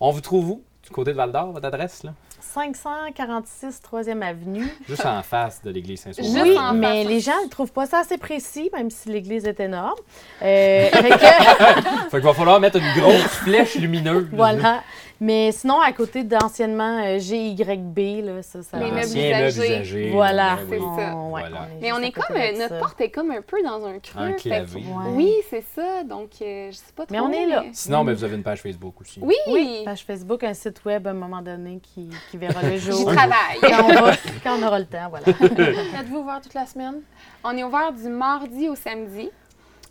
on vous trouve où? Du côté de Val-d'Or, votre adresse, là? 546 3e Avenue. Juste en face de l'église Saint-Sauveur. Oui, en mais face. les gens ne trouvent pas ça assez précis, même si l'église est énorme. *laughs* Euh, fait que- Fait qu'il va falloir mettre une grosse flèche lumineuse. voilà. Mais sinon, à côté d'anciennement euh, GYB, là, ça, ça Les meubles usagés. usagé. Voilà. Oui. C'est ça. On- ouais, Voilà. on Mais on est comme, euh, notre ça. porte est comme un peu dans un creux. que- Ouais. Oui, c'est ça. Donc, euh, je sais pas trop. Mais on est là. Sinon, ben, vous avez une page Facebook aussi. Oui, Oui, page Facebook, un site web à un moment donné qui, qui verra le *laughs* j'y jour. travaille. quand, on va- quand on aura le temps, voilà. *laughs* Êtes-vous ouvert toute la semaine? On est ouvert du mardi au samedi.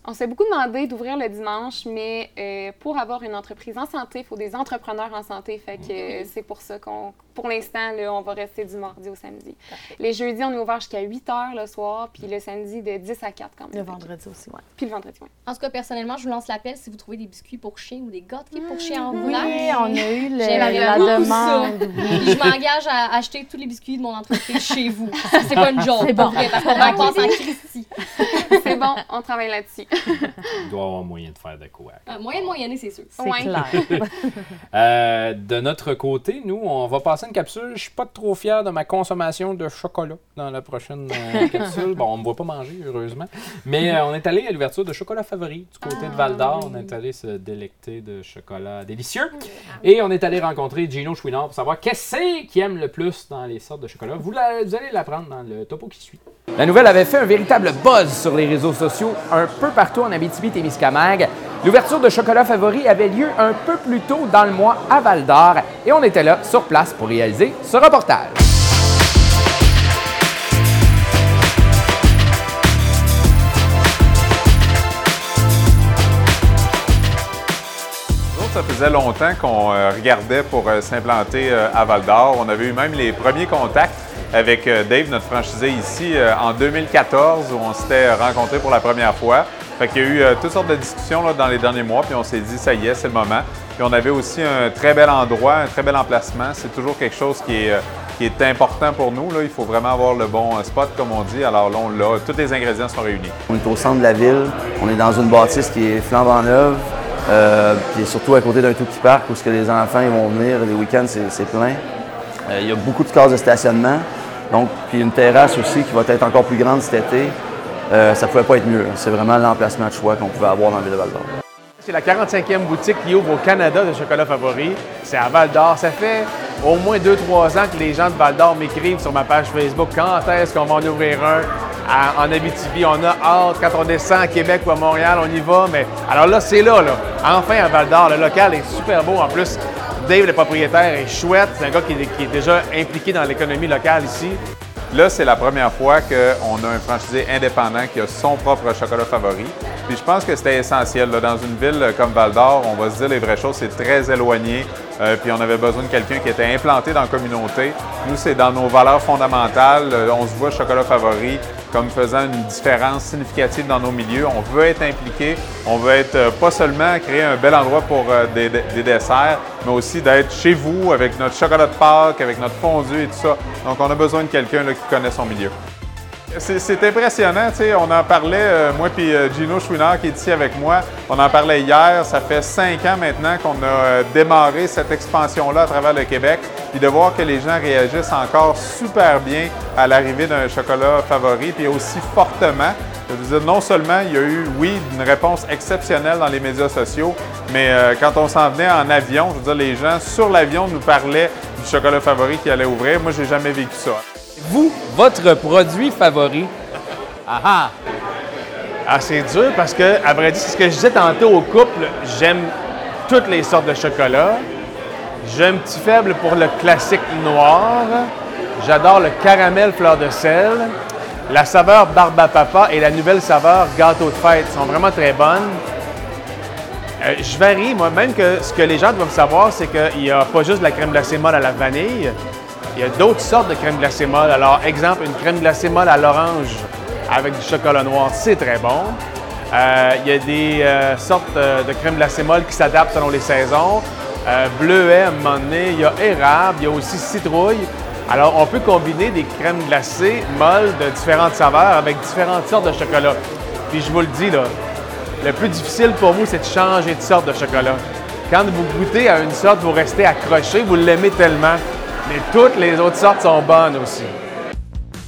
On s'est beaucoup demandé d'ouvrir le dimanche, mais euh, pour avoir une entreprise en santé, il faut des entrepreneurs en santé. Fait que euh, c'est pour ça qu'on, pour l'instant, on va rester du mardi au samedi. Les jeudis, on est ouvert jusqu'à 8 h le soir, puis le samedi de 10 à 4 quand même. Le vendredi aussi, ouais. Puis le vendredi, oui. En tout cas, personnellement, je vous lance l'appel si vous trouvez des biscuits pour chien ou des gâteaux pour chien en Oui, vrac. on a eu le- la beaucoup demande. Je m'engage à acheter tous les biscuits de mon entreprise chez vous. C'est pas une joke, C'est bon. vrai, parce qu'on en passe en Christie. C'est bon, on travaille là-dessus. Il doit y avoir moyen de faire de quoi. Euh, moyen de moyenner, c'est sûr. C'est Ouais. clair. *laughs* Euh, de notre côté, nous, on va passer capsule. Je suis pas trop fier de ma consommation de chocolat dans la prochaine euh, *laughs* capsule. Bon, on me voit pas manger, heureusement. Mais euh, on est allé à l'ouverture de Chocolat Favori du côté de Val d'Or. On est allé se délecter de chocolat délicieux. Et on est allé rencontrer Gino Chouinard pour savoir qu'est-ce qu'il aime le plus dans les sortes de chocolat. Vous, la- vous allez l'apprendre dans le topo qui suit. La nouvelle avait fait un véritable buzz sur les réseaux sociaux un peu partout en Abitibi-Témiscamingue. L'ouverture de Chocolat Favori avait lieu un peu plus tôt dans le mois à Val d'Or et on était là sur place pour réaliser ce reportage. Ça faisait longtemps qu'on euh, regardait pour euh, s'implanter euh, à Val d'Or. On avait eu même les premiers contacts avec Dave, notre franchisé ici, en 2014, où on s'était rencontrés pour la première fois. Fait qu'il y a eu euh, toutes sortes de discussions là, dans les derniers mois, puis on s'est dit, ça y est, c'est le moment. Puis on avait aussi un très bel endroit, un très bel emplacement. C'est toujours quelque chose qui est, euh, qui est important pour nous. Là. Il faut vraiment avoir le bon euh, spot, comme on dit. Alors là, on l'a. Tous les ingrédients sont réunis. On est au centre de la ville. On est dans une bâtisse qui est flambant neuve. Puis surtout à côté d'un tout petit parc où ce que les enfants ils vont venir. Les week-ends, c'est, plein. Il y a beaucoup de cases de stationnement. Donc, puis une terrasse aussi qui va être encore plus grande cet été. Euh, ça ne pouvait pas être mieux. C'est vraiment l'emplacement de choix qu'on pouvait avoir dans la ville de Val-d'Or. C'est la 45e boutique qui ouvre au Canada de chocolat favori. C'est à Val d'Or. Ça fait au moins 2-3 ans que les gens de Val d'Or m'écrivent sur ma page Facebook quand est-ce qu'on va en ouvrir un en Abitibi? On a hâte. Quand on descend à Québec ou à Montréal, on y va. Mais alors là, c'est là, là. Enfin à Val d'Or. Le local est super beau. En plus, Dave, le propriétaire, est chouette. C'est un gars qui est déjà impliqué dans l'économie locale ici. Là, c'est la première fois qu'on a un franchisé indépendant qui a son propre chocolat favori. Puis je pense que c'était essentiel. Dans une ville comme Val d'Or, on va se dire les vraies choses, c'est très éloigné. Euh, puis on avait besoin de quelqu'un qui était implanté dans la communauté. Nous, c'est dans nos valeurs fondamentales. Euh, On se voit chocolat favori comme faisant une différence significative dans nos milieux. On veut être impliqué. On veut être euh, pas seulement créer un bel endroit pour euh, des, des desserts, mais aussi d'être chez vous avec notre chocolat de Pâques, avec notre fondu et tout ça. Donc, on a besoin de quelqu'un qui connaît son milieu. C'est impressionnant, tu sais, on en parlait, euh, moi puis euh, Gino Chouinard qui est ici avec moi, on en parlait hier, ça fait cinq ans maintenant qu'on a euh, démarré cette expansion-là à travers le Québec, puis de voir que les gens réagissent encore super bien à l'arrivée d'un chocolat favori, puis aussi fortement. Je veux dire, non seulement il y a eu, oui, une réponse exceptionnelle dans les médias sociaux, mais quand on s'en venait en avion, je veux dire, les gens sur l'avion nous parlaient du chocolat favori qui allait ouvrir. Moi, j'ai jamais vécu ça. Vous, votre produit favori. Ah ah! Ah, c'est dur parce que, à vrai dire, c'est ce que je disais tantôt au couple, j'aime toutes les sortes de chocolat. J'ai un petit faible pour le classique noir. J'adore le caramel fleur de sel. La saveur barbe papa et la nouvelle saveur gâteau de fête sont vraiment très bonnes. Euh, je varie, moi, même que ce que les gens doivent savoir, c'est qu'il n'y a pas juste la crème glacée molle à la vanille. Il y a d'autres sortes de crème glacée molle. Alors, exemple, une crème glacée molle à l'orange avec du chocolat noir, c'est très bon. Euh, il y a des euh, sortes euh, de crème glacée molle qui s'adaptent selon les saisons. Euh, bleuet, à un moment donné, il y a érable, il y a aussi citrouille. Alors, on peut combiner des crèmes glacées molles de différentes saveurs avec différentes sortes de chocolat. Puis, je vous le dis, là, le plus difficile pour vous, c'est de changer de sorte de chocolat. Quand vous goûtez à une sorte, vous restez accroché, vous l'aimez tellement. Mais toutes les autres sortes sont bonnes aussi.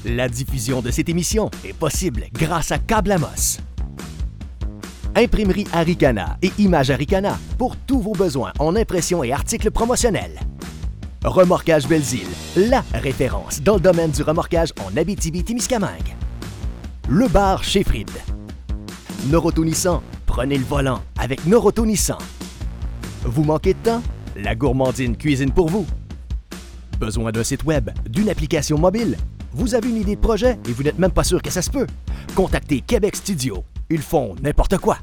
La diffusion de cette émission est possible grâce à Câble. Imprimerie Aricana et Image Aricana pour tous vos besoins en impression et articles promotionnels. Remorquage Belzile, la référence dans le domaine du remorquage en Abitibi-Témiscamingue. Le bar chez Fried. Noroto prenez le volant avec Noroto. Vous manquez de temps? La gourmandine cuisine pour vous. Besoin d'un site web, d'une application mobile? Vous avez une idée de projet et vous n'êtes même pas sûr que ça se peut? Contactez Québec Studio. Ils font n'importe quoi.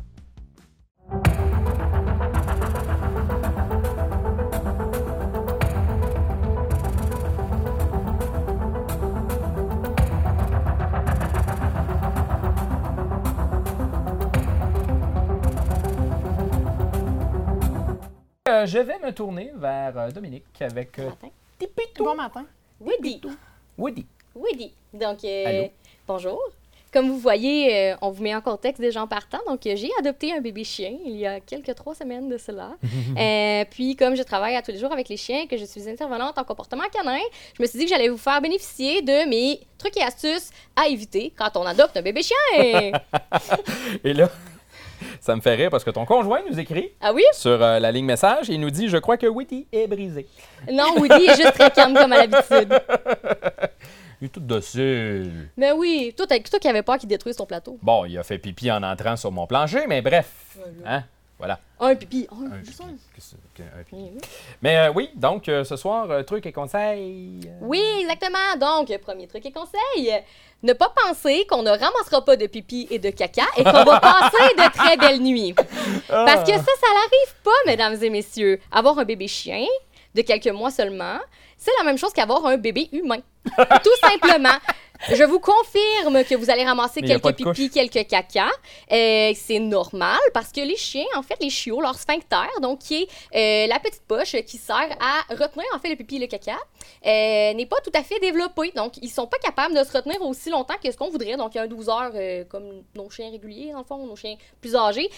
Euh, je vais me tourner vers euh, Dominique avec euh. Tipitou. Bon matin. Woody. Woody. Woody. Donc, euh, Allô? bonjour. Comme vous voyez, euh, on vous met en contexte des gens partants. Donc, euh, j'ai adopté un bébé chien il y a quelques trois semaines de cela. *laughs* Euh, puis, comme je travaille à tous les jours avec les chiens, que je suis intervenante en comportement canin, je me suis dit que j'allais vous faire bénéficier de mes trucs et astuces à éviter quand on adopte un bébé chien. *laughs* Et là, *laughs* ça me fait rire parce que ton conjoint nous écrit ah oui? sur euh, la ligne message et il nous dit Je crois que Woody est brisé. Non, Woody est juste très calme comme à l'habitude. Il est tout docile. Mais oui, toi, toi qui avais peur qu'il détruise ton plateau. Bon, il a fait pipi en entrant sur mon plancher, mais bref. Hein? Voilà. Un pipi. Un, Un juste pipi. un. Qu'est-ce que- un pipi. Oui, oui. Mais euh, oui, donc euh, ce soir, euh, truc et conseil. euh, Oui, exactement. Donc, premier truc et conseil, ne pas penser qu'on ne ramassera pas de pipi et de caca et qu'on va passer de très belles nuits. Parce que ça, ça n'arrive pas, mesdames et messieurs. Avoir un bébé chien de quelques mois seulement, c'est la même chose qu'avoir un bébé humain. Tout simplement. Je vous confirme que vous allez ramasser Mais quelques pipis, quelques caca. Euh, c'est normal parce que les chiens, en fait, les chiots, leur sphincter, donc qui est euh, la petite poche qui sert à retenir en fait le pipi et le caca, euh, n'est pas tout à fait développé. Donc, ils sont pas capables de se retenir aussi longtemps que ce qu'on voudrait. Donc, il y a un 12 heures comme nos chiens réguliers, dans le fond, nos chiens plus âgés.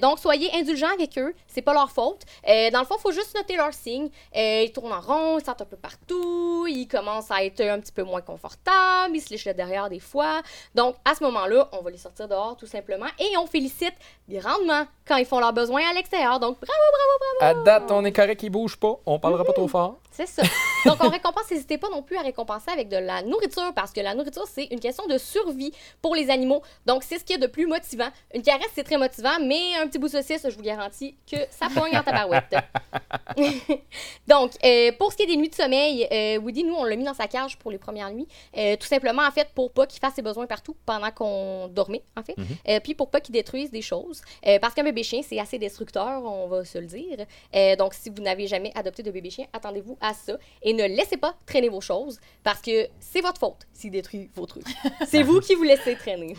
Donc, soyez indulgents avec eux. C'est pas leur faute. Dans le fond, il faut juste noter leurs signes. Ils tournent en rond, ils sortent un peu partout, ils commencent à être un petit peu moins confortables, ils se le derrière des fois. Donc, à ce moment-là, on va les sortir dehors tout simplement et on félicite grandement quand ils font leurs besoins à l'extérieur. Donc, bravo, bravo, bravo! À date, on est correct, il bouge pas. On parlera pas trop fort. C'est ça. *laughs* Donc, on récompense, n'hésitez pas non plus à récompenser avec de la nourriture parce que la nourriture, c'est une question de survie pour les animaux. Donc, c'est ce qui est de plus motivant. Une caresse, c'est très motivant, mais un petit bout de saucisse, je vous garantis que ça pogne en tabarouette. *laughs* Donc, euh, pour ce qui est des nuits de sommeil, euh, Woody, nous, on l'a mis dans sa cage pour les premières nuits. Euh, tout simplement, en fait, pour pas qu'il fasse ses besoins partout pendant qu'on dormait, en fait. Euh, puis pour pas qu'il détruise des choses. Parce qu'un bébé chien, c'est assez destructeur, on va se le dire. Donc, si vous n'avez jamais adopté de bébé chien, attendez-vous à ça. Et ne laissez pas traîner vos choses parce que c'est votre faute s'il détruit vos trucs. *laughs* c'est vous qui vous laissez traîner.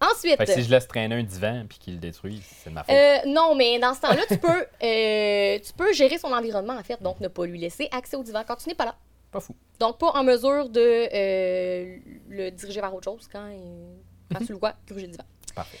Ensuite. Fait que si je laisse traîner un divan puis qu'il le détruit, c'est ma faute. Euh, non, mais dans ce temps-là, tu peux, euh, tu peux gérer son environnement, en fait. Donc, ne pas lui laisser accès au divan quand tu n'es pas là. Pas fou. Donc, pas en mesure de euh, le diriger vers autre chose quand, il- quand tu le vois gruger le divan. Parfait.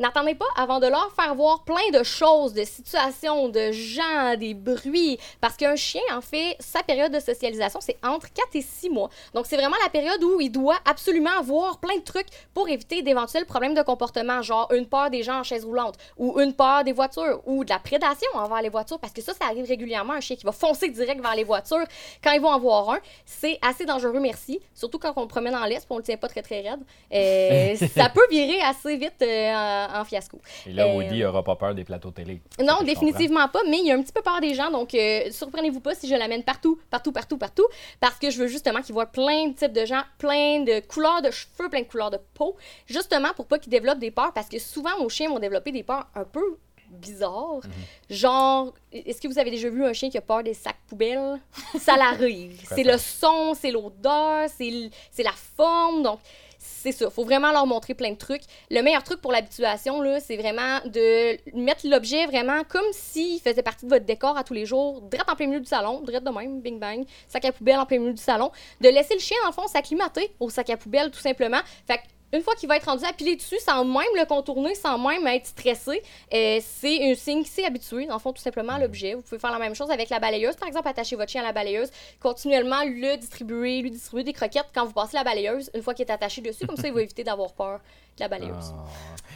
N'attendez pas avant de leur faire voir plein de choses, de situations, de gens, des bruits. Parce qu'un chien, en fait, sa période de socialisation, c'est entre 4 et 6 mois. Donc, c'est vraiment la période où il doit absolument voir plein de trucs pour éviter d'éventuels problèmes de comportement, genre une peur des gens en chaise roulante, ou une peur des voitures, ou de la prédation envers les voitures. Parce que ça, ça arrive régulièrement, un chien qui va foncer direct vers les voitures quand ils vont en voir un. C'est assez dangereux, merci. Surtout quand on le promène en puis on le tient pas très très raide. Euh, *laughs* ça peut virer assez vite euh, en, fiasco. Et là, Euh, Woody aura pas peur des plateaux télé. Non, définitivement pas, mais il y a un petit peu peur des gens, donc euh, surprenez-vous pas si je l'amène partout, partout, partout, partout, parce que je veux justement qu'ils voient plein de types de gens, plein de couleurs de cheveux, plein de couleurs de peau, justement pour pas qu'ils développent des peurs, parce que souvent nos chiens vont développer des peurs un peu bizarres. Genre, est-ce que vous avez déjà vu un chien qui a peur des sacs poubelles? Ça l'arrive. *laughs* c'est le son, c'est l'odeur, c'est la forme, donc c'est ça. Faut vraiment leur montrer plein de trucs. Le meilleur truc pour l'habituation, là, c'est vraiment de mettre l'objet vraiment comme s'il faisait partie de votre décor à tous les jours, direct en plein milieu du salon, direct de même, bing bang, sac à poubelle en plein milieu du salon. De laisser le chien, dans le fond, s'acclimater au sac à poubelle, tout simplement. Fait une fois qu'il va être rendu à piler dessus, sans même le contourner, sans même être stressé, euh, c'est un signe qu'il s'est habitué, dans le fond, tout simplement, à l'objet. Vous pouvez faire la même chose avec la balayeuse. Par exemple, attacher votre chien à la balayeuse, continuellement le distribuer, lui distribuer des croquettes quand vous passez la balayeuse, une fois qu'il est attaché dessus, comme ça, il va *laughs* éviter d'avoir peur de la balayeuse. Ah.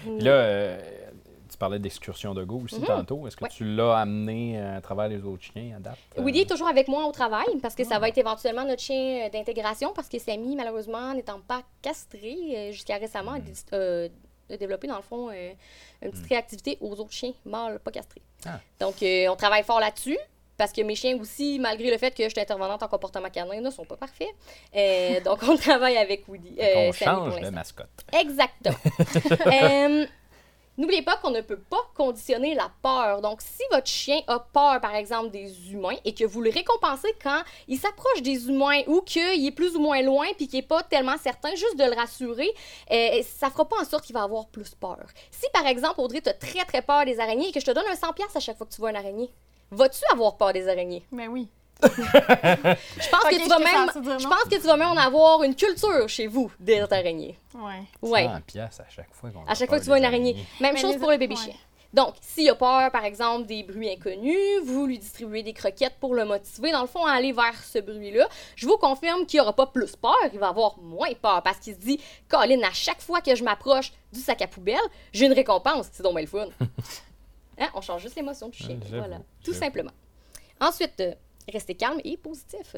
Puis là, euh, tu parlais d'excursion de go aussi tantôt. Est-ce que Mhm. Ouais. tu l'as amené euh, à travers les autres chiens à date? Woody est toujours avec moi au travail parce que ça va être éventuellement notre chien euh, d'intégration parce que Sammy, malheureusement, n'étant pas castré euh, jusqu'à récemment, a euh, a développé dans le fond euh, une petite réactivité aux autres chiens mâles pas castrés. Ah. Donc, euh, on travaille fort là-dessus. Parce que mes chiens aussi, malgré le fait que je suis intervenante en comportement canin, ne sont pas parfaits. Euh, *laughs* donc, on travaille avec Woody. euh, On Sammy change de mascotte. Exactement. *laughs* Euh, N'oubliez pas qu'on ne peut pas conditionner la peur. Donc, si votre chien a peur, par exemple, des humains et que vous le récompensez quand il s'approche des humains ou qu'il est plus ou moins loin puis qu'il n'est pas tellement certain, juste de le rassurer, euh, ça fera pas en sorte qu'il va avoir plus peur. Si, par exemple, Audrey, tu as très, très peur des araignées et que je te donne un 100$ à chaque fois que tu vois une araignée, vas-tu avoir peur des araignées? Mais oui. Je pense, que tu vas même, je pense que tu vas même en avoir une culture chez vous des araignées. Ouais. Ouais. 100 piastres à chaque fois qu'on À chaque fois que tu vois une araignée. Même Mais chose les- pour le bébé ouais. chien. Donc, s'il a peur, par exemple, des bruits inconnus, vous lui distribuez des croquettes pour le motiver, dans le fond, à aller vers ce bruit-là. Je vous confirme qu'il n'aura pas plus peur, il va avoir moins peur parce qu'il se dit Colin, à chaque fois que je m'approche du sac à poubelle, j'ai une récompense. C'est donc bien le fun. *laughs* Hein? On change juste l'émotion du chien. Voilà, tout simplement. Ensuite, euh, restez calme et positif.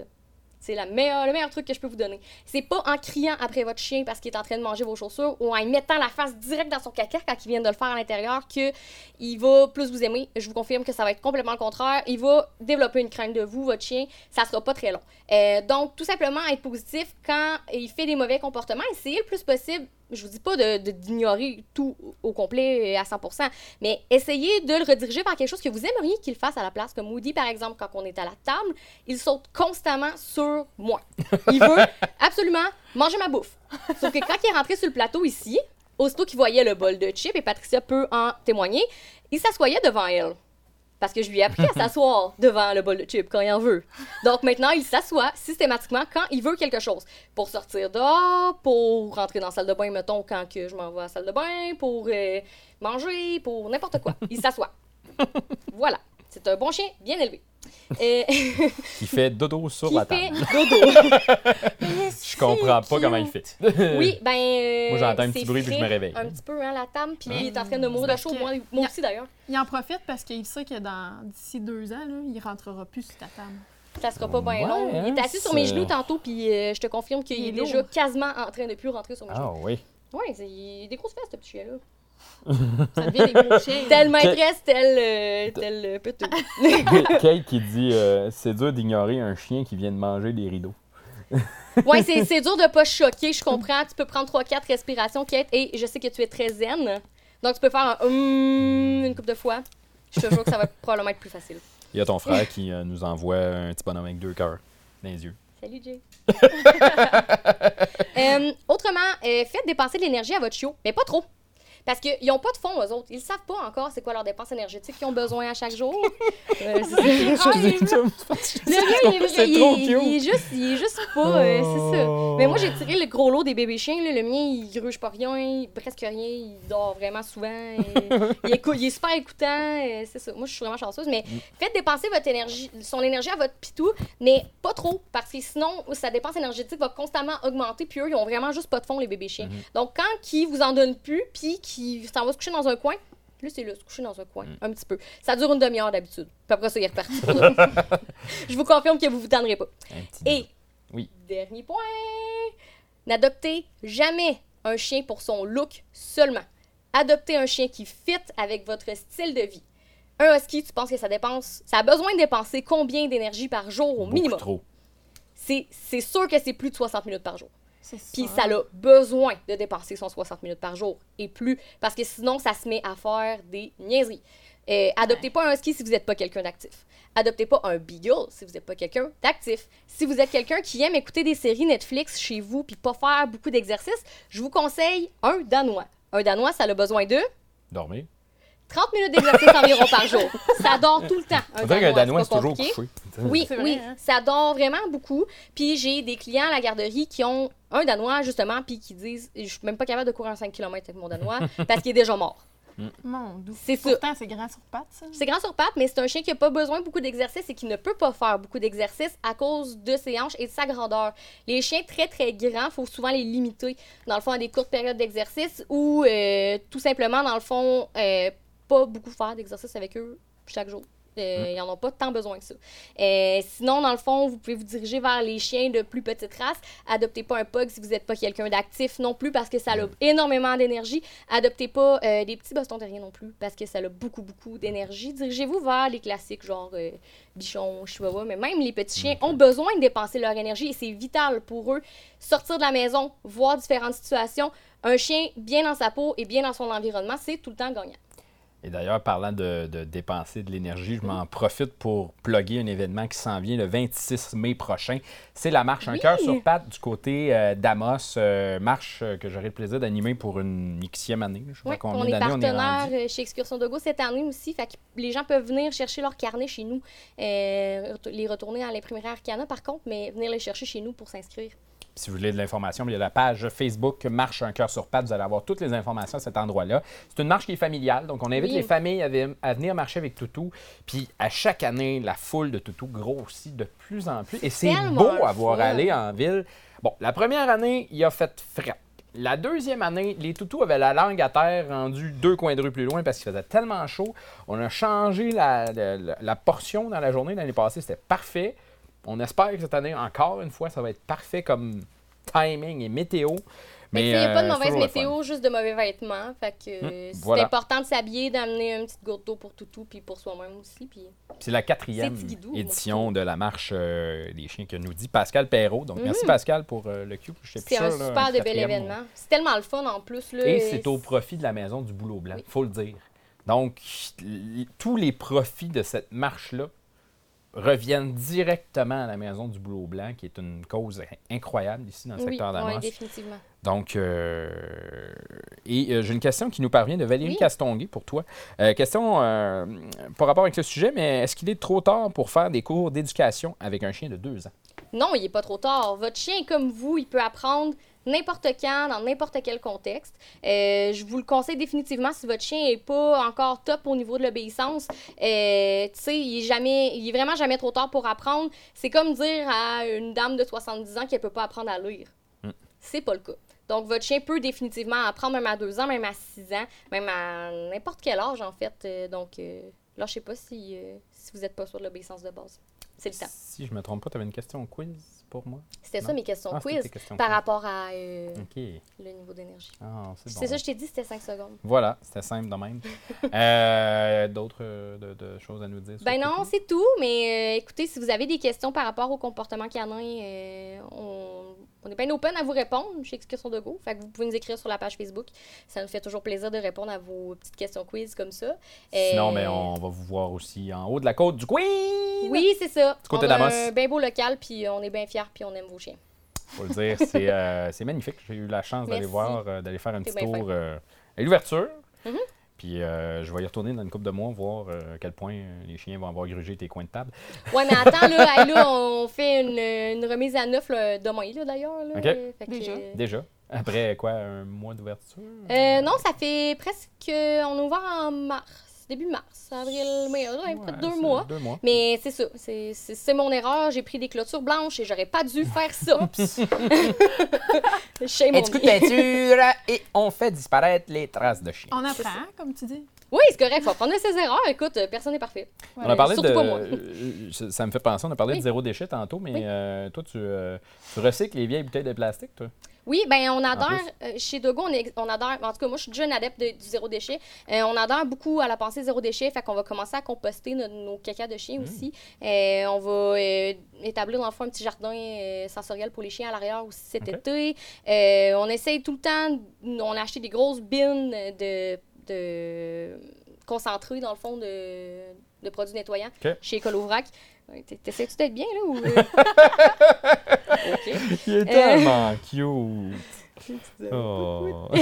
C'est le meilleur truc que je peux vous donner. C'est pas en criant après votre chien parce qu'il est en train de manger vos chaussures ou en mettant la face direct dans son caca quand il vient de le faire à l'intérieur que il va plus vous aimer. Je vous confirme que ça va être complètement le contraire. Il va développer une crainte de vous, votre chien. Ça sera pas très long. Euh, donc, tout simplement, être positif quand il fait des mauvais comportements. Essayez le plus possible. Je vous dis pas de- de- d'ignorer tout au complet à 100%, mais essayez de le rediriger vers quelque chose que vous aimeriez qu'il fasse à la place. Comme Woody, par exemple, quand on est à la table, il saute constamment sur moi. Il veut *laughs* absolument manger ma bouffe. Sauf que quand il est rentré sur le plateau ici, aussitôt qu'il voyait le bol de chips, et Patricia peut en témoigner, il s'assoyait devant elle. Parce que je lui ai appris à *laughs* s'asseoir devant le bol de chips quand il en veut. Donc maintenant, il s'assoit systématiquement quand il veut quelque chose. Pour sortir dehors, pour rentrer dans la salle de bain, mettons, quand que je m'en vais à la salle de bain, pour euh, manger, pour n'importe quoi. Il s'assoit. *laughs* voilà. C'est un bon chien, bien élevé. *laughs* Il fait dodo sur la table. dodo. *laughs* Je comprends pas comment il fait. Oui, *laughs* ben. euh, Moi, j'entends un petit bruit, puis je me réveille. Un petit peu, hein, la table, puis il est en train de mourir de chaud. que- Moi, moi aussi, d'ailleurs. Il en profite parce qu'il sait que dans d'ici deux ans, là, il rentrera plus sur ta table. Ça sera pas bien Ouais, long. Il est hein, assis sur mes genoux tantôt, puis euh, je te confirme qu'il Il est, est déjà quasiment en train de plus rentrer sur mes Ah genoux. oui. Oui, il a des grosses fesses, ce petit chien-là. Ça devient des gros chiens. *laughs* Telle maîtresse, tel, euh, tel euh. Kate qui dit euh, c'est dur d'ignorer un chien qui vient de manger des rideaux. *laughs* Ouais, c'est *laughs* c'est dur de pas choquer, je comprends. Tu peux prendre 3-4 respirations, Kate, et je sais que tu es très zen. Donc, tu peux faire un hum une couple de fois. Je te jure que ça va probablement être plus facile. Il y a ton frère qui euh, nous envoie un petit bonhomme avec deux cœurs dans les yeux. Salut, Jay. Euh, autrement, euh, faites dépenser de l'énergie à votre chiot, mais pas trop. Parce qu'ils n'ont pas de fond, eux autres. Ils savent pas encore c'est quoi leur dépense énergétique qu'ils ont besoin à chaque jour. *laughs* Euh, c'est- le gars, il est, il- trop il- il est juste, il est juste pas, euh, c'est ça. Mais moi, j'ai tiré le gros lot des bébés chiens. là. Le mien, il gruge pas rien, il- presque rien. Il dort vraiment souvent. et il, écoute- il est super écoutant. C'est ça. Moi, je suis vraiment chanceuse. Mais faites dépenser votre énergie, son énergie à votre pitou, mais pas trop. Parce que sinon, sa dépense énergétique va constamment augmenter. Puis eux, ils ont vraiment juste pas de fond, les bébés chiens. Donc, quand ils vous en donnent plus, puis s'en va se coucher dans un coin, Là, c'est là, se coucher dans un coin, un petit peu. Ça dure une demi-heure d'habitude. Puis après ça, il est reparti. *laughs* Je vous confirme que vous vous tendrez pas. Et, Oui. dernier point, n'adoptez jamais un chien pour son look seulement. Adoptez un chien qui fit avec votre style de vie. Un husky, tu penses que ça dépense, ça a besoin de dépenser combien d'énergie par jour au Beaucoup minimum? trop. C'est sûr que c'est plus de 60 minutes par jour. Puis ça a besoin de dépenser son 60 minutes par jour et plus, parce que sinon, ça se met à faire des niaiseries. Euh, adoptez pas un husky si vous n'êtes pas quelqu'un d'actif. Adoptez pas un beagle si vous n'êtes pas quelqu'un d'actif. Si vous êtes quelqu'un qui aime écouter des séries Netflix chez vous puis pas faire beaucoup d'exercices, je vous conseille un danois. Un danois, ça a besoin de Dormir. 30 minutes d'exercice environ par jour. Ça dort tout le temps. Un dirait qu'un Danois, c'est toujours couché. Oui, oui, vrai, hein? ça dort vraiment beaucoup. Puis j'ai des clients à la garderie qui ont un Danois, justement, puis qui disent Je suis même pas capable de courir un 5 km avec mon Danois *laughs* parce qu'il est déjà mort. Mon doux. C'est ça. Pourtant, c'est grand sur pattes, ça. C'est grand sur pattes, mais c'est un chien qui n'a pas besoin de beaucoup d'exercice et qui ne peut pas faire beaucoup d'exercice à cause de ses hanches et de sa grandeur. Les chiens très très grands, il faut souvent les limiter, dans le fond, à des courtes périodes d'exercice ou euh, tout simplement, dans le fond, euh, pas beaucoup faire d'exercice avec eux chaque jour. Euh, Ils n'en ont pas tant besoin que ça. Euh, sinon, dans le fond, vous pouvez vous diriger vers les chiens de plus petite race. Adoptez pas un pug si vous n'êtes pas quelqu'un d'actif non plus parce que ça a énormément d'énergie. Adoptez pas euh, des petits bostons terriens non plus parce que ça a beaucoup, beaucoup d'énergie. Dirigez-vous vers les classiques genre euh, bichon, chihuahua, mais même les petits chiens ont besoin de dépenser leur énergie et c'est vital pour eux. Sortir de la maison, voir différentes situations. Un chien bien dans sa peau et bien dans son environnement, c'est tout le temps gagnant. Et d'ailleurs, parlant de, de dépenser de l'énergie, je m'en profite pour plugger un événement qui s'en vient le 26 mai prochain. C'est la marche Un Oui. cœur sur pattes du côté euh, d'Amos. euh, marche euh, que j'aurai le plaisir d'animer pour une Xème année. Je combien on est d'années on est partenaire chez Excursion de Go cette année aussi. Fait que les gens peuvent venir chercher leur carnet chez nous, euh, les retourner à l'imprimerie Arcana par contre, mais venir les chercher chez nous pour s'inscrire. Si vous voulez de l'information, il y a la page Facebook Marche un cœur sur pattes. Vous allez avoir toutes les informations à cet endroit-là. C'est une marche qui est familiale, donc on invite Oui. les familles à, venir marcher avec Toutou. Puis à chaque année, la foule de Toutou grossit de plus en plus. Et c'est beau à voir aller en ville. Bon, la première année, il a fait fret. La deuxième année, les toutous avaient la langue à terre, rendue deux coins de rue plus loin parce qu'il faisait tellement chaud. On a changé la, la- la- la portion dans la journée l'année passée, c'était parfait. On espère que cette année, encore une fois, ça va être parfait comme timing et météo. Mais il n'y a pas de euh, mauvaise météo, juste de mauvais vêtements. Fait que euh, c'est voilà. important de s'habiller, d'amener une petite goutte d'eau pour Toutou puis pour soi-même aussi. Puis C'est la quatrième édition de la marche euh, des chiens que nous dit Pascal Perrault. Donc, merci Pascal pour euh, le Mhm. c'est un sûr, là, super de bel événement. C'est tellement le fun en plus. Là, Et c'est au profit de la maison du Boulot Blanc, Oui. il faut le dire. Donc, tous les profits de cette marche-là reviennent directement à la maison du Boulot Blanc, qui est une cause incroyable ici dans le Oui, secteur d'Amos. oui, définitivement. Donc, euh, et euh, j'ai une question qui nous parvient de Valérie Oui. Castonguay pour toi. Euh, question par rapport avec le sujet, mais est-ce qu'il est trop tard pour faire des cours d'éducation avec un chien de deux ans? Non, il n'est pas trop tard. Votre chien, comme vous, il peut apprendre n'importe quand, dans n'importe quel contexte. Euh, je vous le conseille définitivement si votre chien n'est pas encore top au niveau de l'obéissance. Euh, tu sais, il est jamais, il est vraiment jamais trop tard pour apprendre. C'est comme dire à une dame de 70 ans qu'elle peut pas apprendre à lire. Mm. C'est pas le cas. Donc, votre chien peut définitivement apprendre même à 2 ans, même à 6 ans, même à n'importe quel âge, en fait. Euh, donc, euh, là, je sais pas si, si vous n'êtes pas sûr de l'obéissance de base. C'est le temps. Si je me trompe pas, tu avais une question quiz? Pour moi? C'était ça mes questions Ah, quiz questions par quiz. rapport à euh, le niveau d'énergie. Ah, c'est bon. Ça, je t'ai dit, c'était 5 secondes. Voilà, c'était simple de même. *laughs* Euh, D'autres euh, de, de choses à nous dire? Ben non, c'est tout, mais euh, écoutez, si vous avez des questions par rapport au comportement canin, on, on est bien open à vous répondre chez Excursion de Go. Fait que vous pouvez nous écrire sur la page Facebook. Ça nous fait toujours plaisir de répondre à vos petites questions quiz comme ça. Sinon, mais on va vous voir aussi en haut de la côte du Queen! Oui, c'est ça. Du côté d'Amos. un bien beau local, puis on est bien fiers, puis on aime vos chiens. faut le dire. C'est euh, magnifique. J'ai eu la chance d'aller voir, euh, d'aller faire un petit tour euh, à l'ouverture. Mhm. Puis euh, je vais y retourner dans une couple de mois, voir euh, à quel point les chiens vont avoir grugé tes coins de table. Ouais, mais attends, là, *laughs* hey, là, on fait une, une remise à neuf là, demain, là, d'ailleurs. là. OK. Fait que, Déjà. euh, Déjà. Après quoi, un mois d'ouverture? Euh, non, ça fait presque. On a ouvert en mars, début mars, avril, mai, ouais, Ouais, peut-être deux mois. Deux mois. Mais c'est ça, c'est- mon erreur. J'ai pris des clôtures blanches et j'aurais pas dû faire ça. *laughs* Shame Un on petit coup de peinture et on fait disparaître les traces de chien. On apprend, comme tu dis. Oui, c'est correct, faut apprendre de ses erreurs. Écoute, personne n'est parfait. On a parlé Surtout de. pas moi. *laughs* ça- me fait penser, on a parlé Oui. de zéro déchet tantôt, mais Oui. euh, toi, tu, euh, tu recycles les vieilles bouteilles de plastique, toi? Oui, ben on adore, euh, chez Dogo, on, est- on adore, en tout cas moi je suis déjà une adepte de- du zéro déchet. Euh, on adore beaucoup à la pensée zéro déchet, fait qu'on va commencer à composter nos, nos caca de chien aussi. Euh, on va établir dans le fond un petit jardin sensoriel pour les chiens à l'arrière aussi cet été. On essaye tout le temps, on a acheté des grosses bines de, de concentrés dans le fond de, de produits nettoyants chez Colovrac. T'essaies-tu d'être bien là ou... euh? *laughs* *laughs* OK. Il est tellement cute! Oh. *laughs*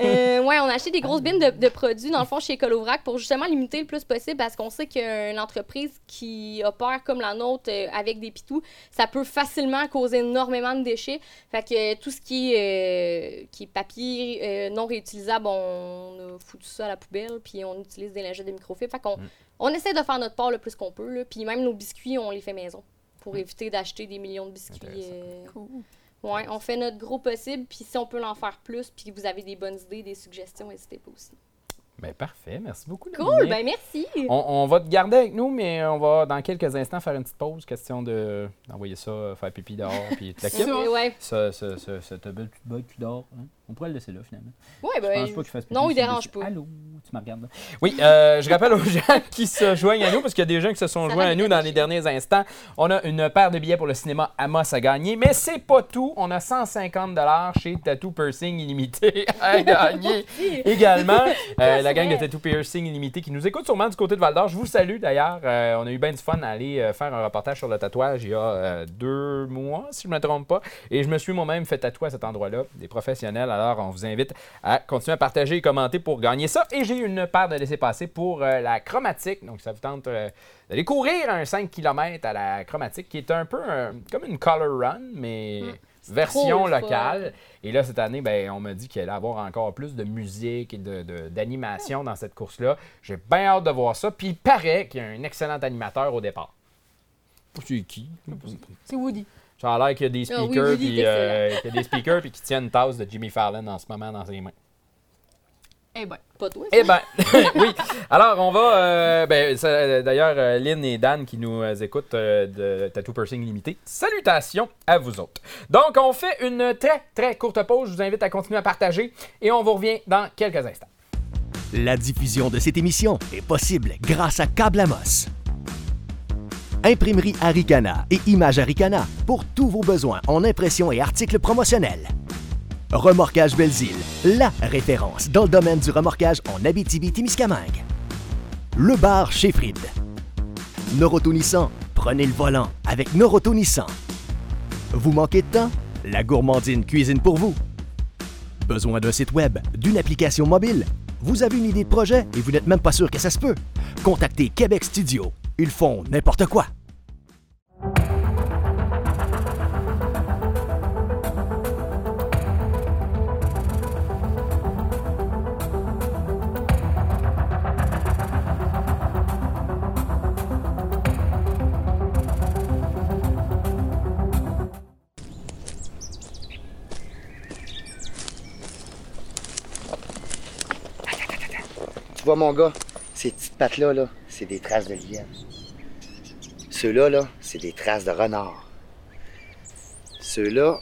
Euh, ouais, on a acheté des grosses bines de, de produits, dans le fond, chez Colovrac pour justement limiter le plus possible parce qu'on sait qu'une entreprise qui opère comme la nôtre euh, avec des pitous, ça peut facilement causer énormément de déchets. Fait que euh, tout ce qui est, euh, qui est papier euh, non réutilisable, on a foutu ça à la poubelle puis on utilise des lingettes de microfibre. Fait qu'on on essaie de faire notre part le plus qu'on peut. Là, puis même nos biscuits, on les fait maison pour éviter d'acheter des millions de biscuits. Euh, Cool. Ouais, on fait notre gros possible, puis si on peut en faire plus, puis vous avez des bonnes idées, des suggestions, n'hésitez pas aussi. Ben parfait, merci beaucoup. Cool, ben merci! On, on va te garder avec nous, mais on va dans quelques instants faire une petite pause. Question de d'envoyer ça, faire pipi dehors, puis te la *laughs* quitte. Ouais, Ça, ça, ça, ça, ta belle botte, tu dors. hein? On pourrait le laisser là, finalement. ouais, Je ben. pense pas qu'il fasse pipi non, il dérange pas. Allô, tu me regardes là. Oui, euh, je rappelle aux *laughs* gens qui se joignent à nous, parce qu'il y a des gens qui se sont Ça joints à nous dans les derniers instants. On a une paire de billets pour le cinéma Amos à gagner, mais c'est pas tout. On a 150 chez Tattoo Piercing Illimité *laughs* à gagner *laughs* également. Euh, la gang de Tattoo Piercing Illimité qui nous écoute sûrement du côté de Val d'Or. Je vous salue d'ailleurs. Euh, on a eu bien du fun à aller faire un reportage sur le tatouage il y a euh, deux mois, si je ne me trompe pas. Et je me suis moi-même fait tatouer à cet endroit-là, des professionnels. Alors, on vous invite à continuer à partager et commenter pour gagner ça. Et j'ai une paire de laissez-passer pour euh, la chromatique. Donc, ça vous tente euh, d'aller courir un 5 km à la chromatique, qui est un peu un- comme une color run, mais version le fun. locale. Et là, cette année, ben, on m'a dit qu'il allait avoir encore plus de musique et de- de- d'animation dans cette course-là. J'ai bien hâte de voir ça. Puis il paraît qu'il y a un excellent animateur au départ. C'est qui? C'est Woody. Ça a l'air qu'il y a des Ah speakers, puis euh, qu'il y a des speakers puis qui tiennent une tasse de Jimmy Fallon en ce moment dans ses mains. Eh ben. Pas toi, Eh ben, *laughs* oui. Alors, on va. euh, ben, ça, D'ailleurs, euh, Lynn et Dan qui nous écoutent euh, de Tattoo Piercing Limité, salutations à vous autres. Donc, on fait une très, très courte pause. Je vous invite à continuer à partager et on vous revient dans quelques instants. La diffusion de cette émission est possible grâce à Câble Amos. Imprimerie Aricana et Image Aricana pour tous vos besoins en impression et articles promotionnels. Remorquage Belzile, la référence dans le domaine du remorquage en Abitibi-Témiscamingue. Le bar chez Fried. Noroto prenez le volant avec Noroto. Vous manquez de temps? La gourmandine cuisine pour vous. Besoin d'un site web, d'une application mobile? Vous avez une idée de projet et vous n'êtes même pas sûr que ça se peut? Contactez Québec Studio. Ils font n'importe quoi. Tu vois, mon gars, ces petites pattes-là, là, c'est des traces de lièvre. Ceux-là, là, c'est des traces de renard. Ceux-là.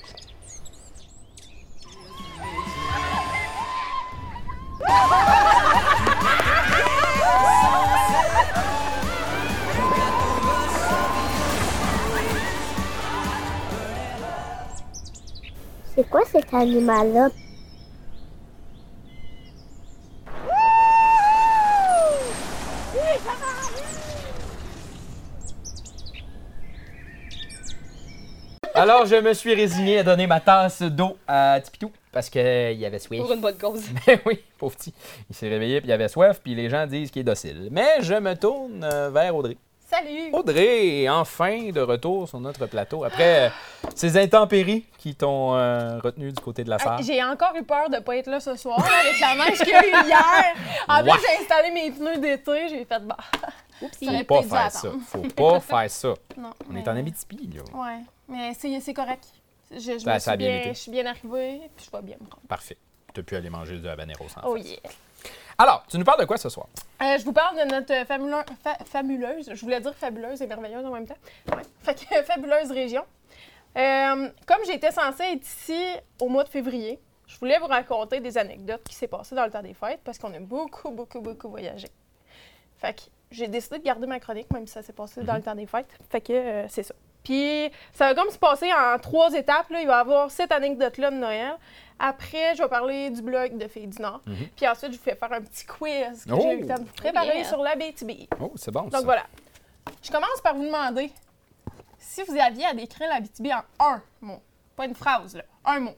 C'est quoi cet animal-là? Alors, je me suis résigné à donner ma tasse d'eau à Tipitou parce qu'il y avait soif. Pour une bonne cause. *laughs* Mais oui, pauvre petit. Il s'est réveillé puis il avait soif, puis les gens disent qu'il est docile. Mais je me tourne euh, vers Audrey. Salut! Audrey est enfin de retour sur notre plateau après euh, ces intempéries qui t'ont euh, retenu du côté de la salle. Hey, J'ai encore eu peur de ne pas être là ce soir là, avec la neige qu'il y a eu hier. En plus, j'ai installé mes pneus d'été. J'ai fait bah. Aurait Faut pas faire ça. Faut pas *laughs* faire ça. Non, On mais- est en Abitibi, là. Ouais, mais c'est correct. Je, je, Ça- me ça a suis bien bien, été. je suis bien arrivée, puis je vais bien me rendre. Parfait. Tu as pu aller manger du habanero sans Oh face. yeah! Alors, tu nous parles de quoi ce soir? Euh, je vous parle de notre euh, fa- fabuleuse, je voulais dire fabuleuse et merveilleuse en même temps. Ouais. *laughs* Fait que fabuleuse région. Euh, comme j'étais censée être ici au mois de février, je voulais vous raconter des anecdotes qui s'est passées dans le temps des fêtes parce qu'on a beaucoup, beaucoup, beaucoup voyagé. Fait que j'ai décidé de garder ma chronique, même si ça s'est passé dans le temps des fêtes. Fait que euh, c'est ça. Puis ça va comme se passer en trois étapes. Là. Il va y avoir cette anecdote-là de Noël. Après, je vais parler du blog de Filles du Nord. Puis ensuite, je vous fais faire un petit quiz que Oh! j'ai eu le temps de vous préparer Yeah. sur la BTB. Oh, c'est bon ça. Donc voilà. Je commence par vous demander si vous aviez à décrire la BTB en un mot. Pas une phrase, là. Un mot.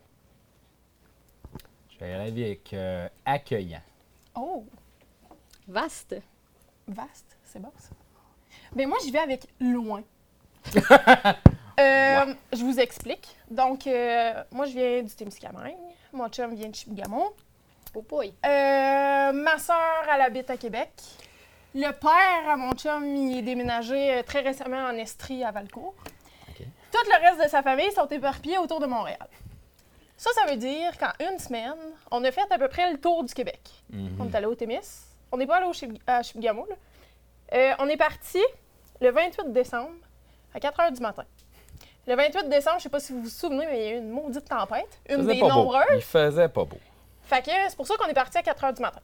Je vais aller avec euh, accueillant. Oh, Vaste. vaste. C'est bon, ça. Mais moi, j'y vais avec loin. *laughs* Euh, Je vous explique. Donc, euh, moi, je viens du Témiscamingue. Mon chum vient de Chibougamau. Oh boy. Euh, ma sœur, elle habite à Québec. Le père à mon chum, il est déménagé très récemment en Estrie à Valcourt. Tout le reste de sa famille sont éparpillés autour de Montréal. Ça, ça veut dire qu'en une semaine, on a fait à peu près le tour du Québec. On est allé au Témis. On n'est pas allé au Chib- à. Euh, on est parti le 28 décembre à 4 h du matin. Le 28 décembre, je ne sais pas si vous vous souvenez, mais il y a eu une maudite tempête. Une des pas beau. nombreuses. Il faisait pas beau. Fait que c'est pour ça qu'on est parti à 4 h du matin.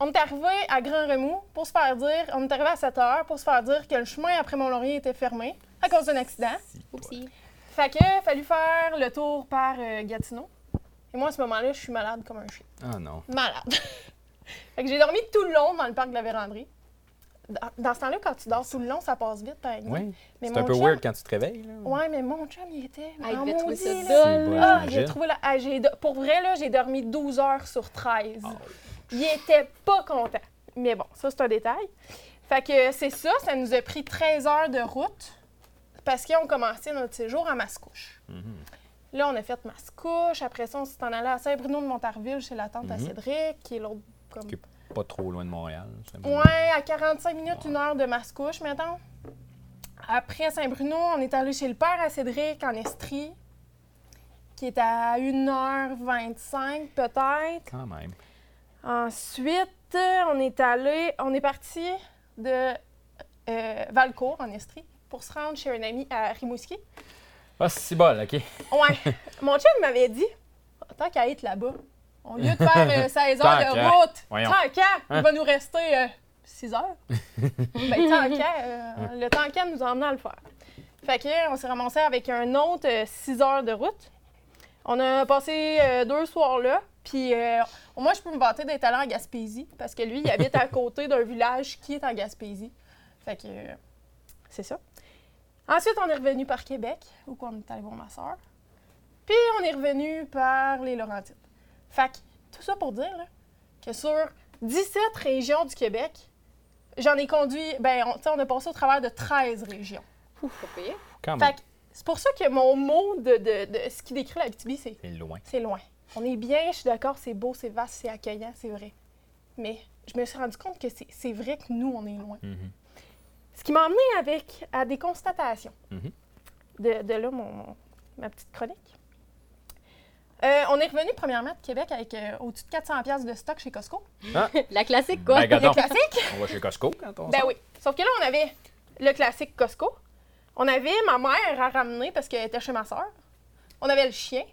On est arrivé à Grand Remous pour se faire dire, on est arrivé à 7 h pour se faire dire que le chemin après Mont-Laurier était fermé à cause d'un accident. Oupsie. Fait que fallait faire le tour par euh, Gatineau. Et moi, à ce moment-là, je suis malade comme un chien. Ah non. Malade. *laughs* fait que j'ai dormi tout le long dans le parc de la Vérandrie. Dans, dans ce temps-là, quand tu dors tout le long, ça passe vite, par exemple. Oui. C'est un peu chum- weird quand tu te réveilles. Là. Ouais, mais mon chum, il était. Ah, il en devait trouver ça Ah, j'ai trouvé la... ah, Pour vrai, là, j'ai dormi 12 heures sur 13. Il était pas content. Mais bon, ça, c'est un détail. Fait que c'est ça, ça nous a pris 13 heures de route parce qu'on commençait notre séjour à Mascouche. Là, on a fait Mascouche. Après ça, on s'est en allé à Saint-Bruno de Montarville chez la tante à Cédric, qui est l'autre comme... pas trop loin de Montréal. bon. Ouais, à 45 minutes, une heure de Mascouche, mettons. Après Saint-Bruno, on est allé chez le père à Cédric en Estrie, qui est à 1h25 peut-être. Quand même. Ensuite, on est allé, on est parti de euh, Valcourt en Estrie pour se rendre chez un ami à Rimouski. Ah, c'est bol, OK. Ouais, *laughs* mon chum m'avait dit, tant qu'à être là-bas, au lieu de faire euh, 16 heures Tant de qu'à. route, Voyons. tant qu'à, il Hein? va nous rester 6 heures. *laughs* ben, tant qu'à, euh, le temps qu'à nous emmener à le faire. Fait que, on s'est ramassé avec un autre 6 heures de route. On a passé euh, deux soirs là, puis euh, au moins je peux me vanter d'être allé en Gaspésie, parce que lui, il habite à *laughs* côté d'un village qui est en Gaspésie. Fait que, euh, c'est ça. Ensuite, on est revenu par Québec, où on est allé voir ma soeur. Puis on est revenu par les Laurentides. Fait que, tout ça pour dire là, que sur 17 régions du Québec, j'en ai conduit, ben, on, tu sais, on a passé au travers de 13 régions. Quand Fait que c'est pour ça que mon mot de, de- de ce qui décrit la BTB, c'est C'est loin. c'est loin. On est bien, je suis d'accord, c'est beau, c'est vaste, c'est accueillant, c'est vrai. Mais je me suis rendu compte que c'est c'est vrai que nous, on est loin. Mhm. Ce qui m'a emmené avec, à des constatations. Mhm. de, de là, mon, mon- ma petite chronique. Euh, on est revenu premièrement de Québec avec euh, au-dessus de 400 pièces de stock chez Costco. *laughs* La classique, quoi. Ben. Le classique? On va chez Costco quand on Ben sort. oui. Sauf que là, on avait le classique Costco. On avait ma mère à ramener parce qu'elle était chez ma soeur. On avait le chien.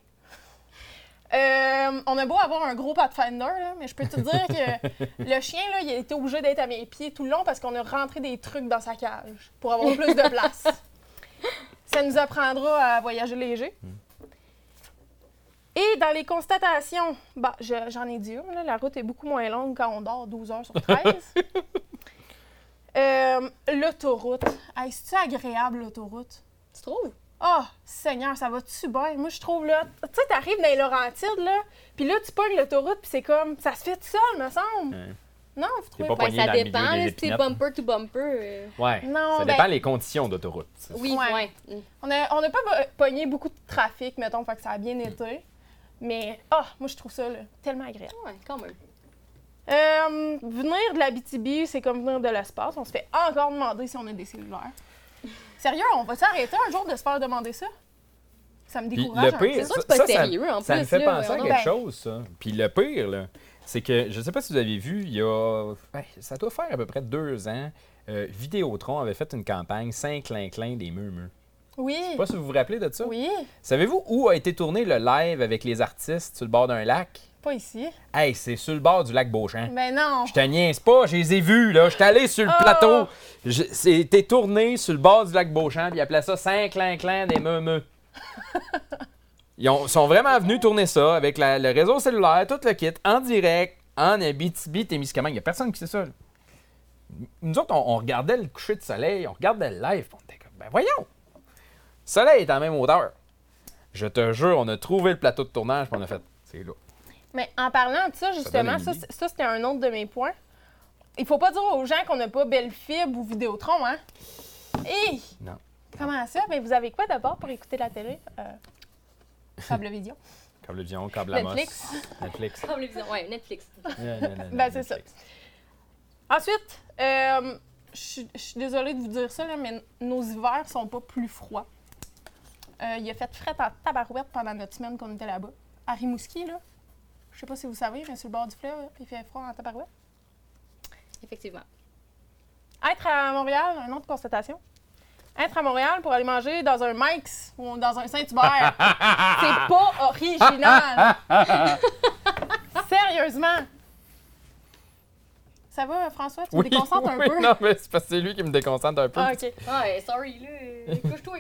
Euh, on a beau avoir un gros Pathfinder, là, mais je peux te dire que *laughs* le chien, là, il a été obligé d'être à mes pieds tout le long parce qu'on a rentré des trucs dans sa cage pour avoir plus de place. *laughs* Ça nous apprendra à voyager léger. Et dans les constatations, bah, je- j'en ai dit une, là, la route est beaucoup moins longue quand on dort 12 heures sur 13. *laughs* Euh, l'autoroute. Hey, C'est-tu agréable, l'autoroute? Tu trouves? Oh, Seigneur, ça va-tu bien? Moi, je trouve, là... Tu sais, t'arrives dans les Laurentides, là, puis là, tu pognes l'autoroute, puis c'est comme... Ça se fait tout seul, me semble. Non, vous trouvez pas pas? Ben, ça dépend, milieu des là, si c'est bumper to bumper. euh, Ouais. Non, ça ben- dépend les conditions d'autoroute. Oui, Ouais. ouais. Mm. On n'a on a pas pogné beaucoup de trafic, mettons, fait que ça a bien été. Mais, ah, moi, je trouve ça, là, tellement agréable. Ouais, quand même. Euh, venir de la BTB, c'est comme venir de l'espace. On se fait encore demander si on a des cellulaires. *laughs* Sérieux, on va s'arrêter un jour de se faire demander ça? Ça me Puis décourage le pire. C'est sûr que ça, c'est pas ça, ça- sérieux, en ça me fait là, penser à quelque chose, ça. Puis le pire, là, c'est que je ne sais pas si vous avez vu, il y a. ben, ça doit faire à peu près deux ans. euh, Vidéotron avait fait une campagne Saint-Clinclin des Meumeux. Oui. Je sais pas si vous vous rappelez de ça. Oui. Savez-vous où a été tourné le live avec les artistes sur le bord d'un lac? Pas ici. Hey, c'est sur le bord du lac Beauchamp. Ben non. Je te niaise pas, je les ai vus, là. J'étais allé sur le Oh! plateau. Je- C'était tourné sur le bord du lac Beauchamp, puis ils appelaient ça Saint-Clinclin des Meumeux. *laughs* Ils ont- sont vraiment venus tourner ça avec la- le réseau cellulaire, tout le kit, en direct, en Abitibi, Témiscamingue. Il n'y a personne qui sait ça. là. Nous autres, on, on regardait le coucher de soleil, on regardait le live, on était comme, ben voyons! Le soleil est à la même hauteur. Je te jure, on a trouvé le plateau de tournage, puis on a fait, c'est là. Mais en parlant de ça, justement, ça, c'était un autre de mes points. Il faut pas dire aux gens qu'on n'a pas belle fibre ou Vidéotron, hein? Hé! Non. Comment ça? Mais vous avez quoi d'abord pour écouter la télé? Euh, Cablevision. Câble Vision, *laughs* câble Amos. Netflix. Netflix. Comme les visions. Ouais, Netflix. Non, non, non, Ben, c'est ça. Netflix. Ensuite, euh, je suis- je suis désolée de vous dire ça, là, mais nos hivers sont pas plus froids. Euh, il a fait fret en tabarouette pendant notre semaine qu'on était là-bas. À Rimouski, là. Je sais pas si vous savez, mais sur le bord du fleuve, il fait froid en tabarouette. Effectivement. Être à Montréal, une autre constatation. Être à Montréal pour aller manger dans un Mike's ou dans un Saint-Hubert, *laughs* c'est pas original. Sérieusement. Ça va, François? Tu me déconcentres un oui, peu? Non, mais c'est parce que c'est lui qui me déconcentre un peu. Ah, OK. Ouais, sorry, là. Couche-toi.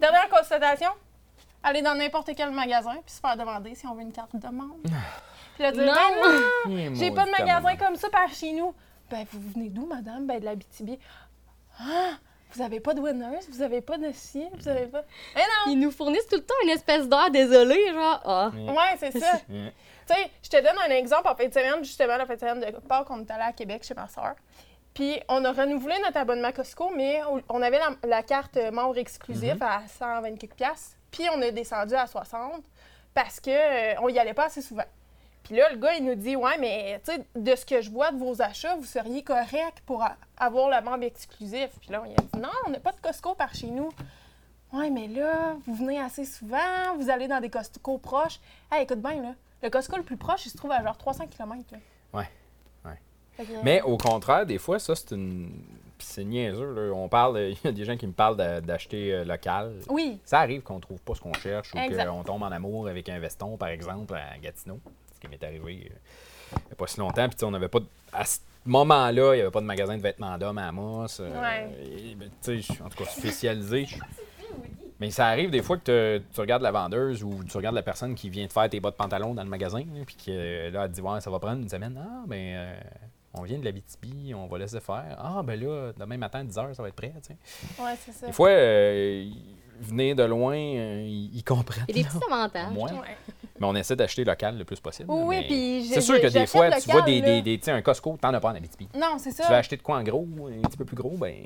Dernière constatation. Aller dans n'importe quel magasin puis se faire demander si on veut une carte de membre. Puis là, dire, Non. Ben non, Eh, j'ai pas de magasin comme ça par chez nous. Ben, vous venez d'où, madame? Ben, de la BTB. Ah, vous avez pas de winners, vous avez pas de ci, vous avez pas. Eh non! Ils nous fournissent tout le temps une espèce d'air désolé, genre. Ah. Ouais, c'est ça. Ouais. *laughs* Tu sais, je te donne un exemple en fin de semaine, justement, la fin de semaine de Pâques, on est allé à Québec chez ma soeur. Puis on a renouvelé notre abonnement Costco, mais on- on avait la, la carte membre exclusif à 120 quelques piastres. Puis on est descendu à 60 parce que euh, on y allait pas assez souvent. Puis là, le gars, il nous dit Ouais, mais tu sais, de ce que je vois de vos achats, vous seriez correct pour avoir le membre exclusif. Puis là, il a dit Non, on n'a pas de Costco par chez nous. Ouais, mais là, vous venez assez souvent, vous allez dans des Costco proches. Hey, écoute bien, là. Le Costco le plus proche, il se trouve à genre 300 km. Là. Ouais, Mais au contraire, des fois, ça, c'est une. Puis c'est niaiseux, là. On parle. *laughs* Il y a des gens qui me parlent d'a- d'acheter euh, local. Oui, Ça arrive qu'on trouve pas ce qu'on cherche ou qu'on tombe en amour avec un veston, par exemple, à Gatineau. Ce qui m'est arrivé euh, il n'y a pas si longtemps. Puis, on n'avait pas. de- À ce moment-là, il n'y avait pas de magasin de vêtements d'hommes à Amos. euh, Ouais. ben, tu sais, je suis en tout cas spécialisé. *laughs* Mais ça arrive des fois que te- tu regardes la vendeuse ou tu regardes la personne qui vient te faire tes bas de pantalon dans le magasin, puis que là, elle te dit Ouais, ça va prendre une semaine. Ah, ben, euh, on vient de la BTB, on va laisser faire. Ah, ben là, demain matin, à 10 h, ça va être prêt. tu sais. ouais, c'est ça. Des fois, euh, venir de loin, euh, ils, comprennent. Il y a des petits avantages. Moins. Ouais. Mais on essaie d'acheter local le plus possible. Oui, là, oui, mais puis C'est sûr que des fois, tu vois des, tu un Costco, t'en as pas en Abitibi. Non, c'est Tu veux ça. acheter de quoi en gros, un petit peu plus gros, ben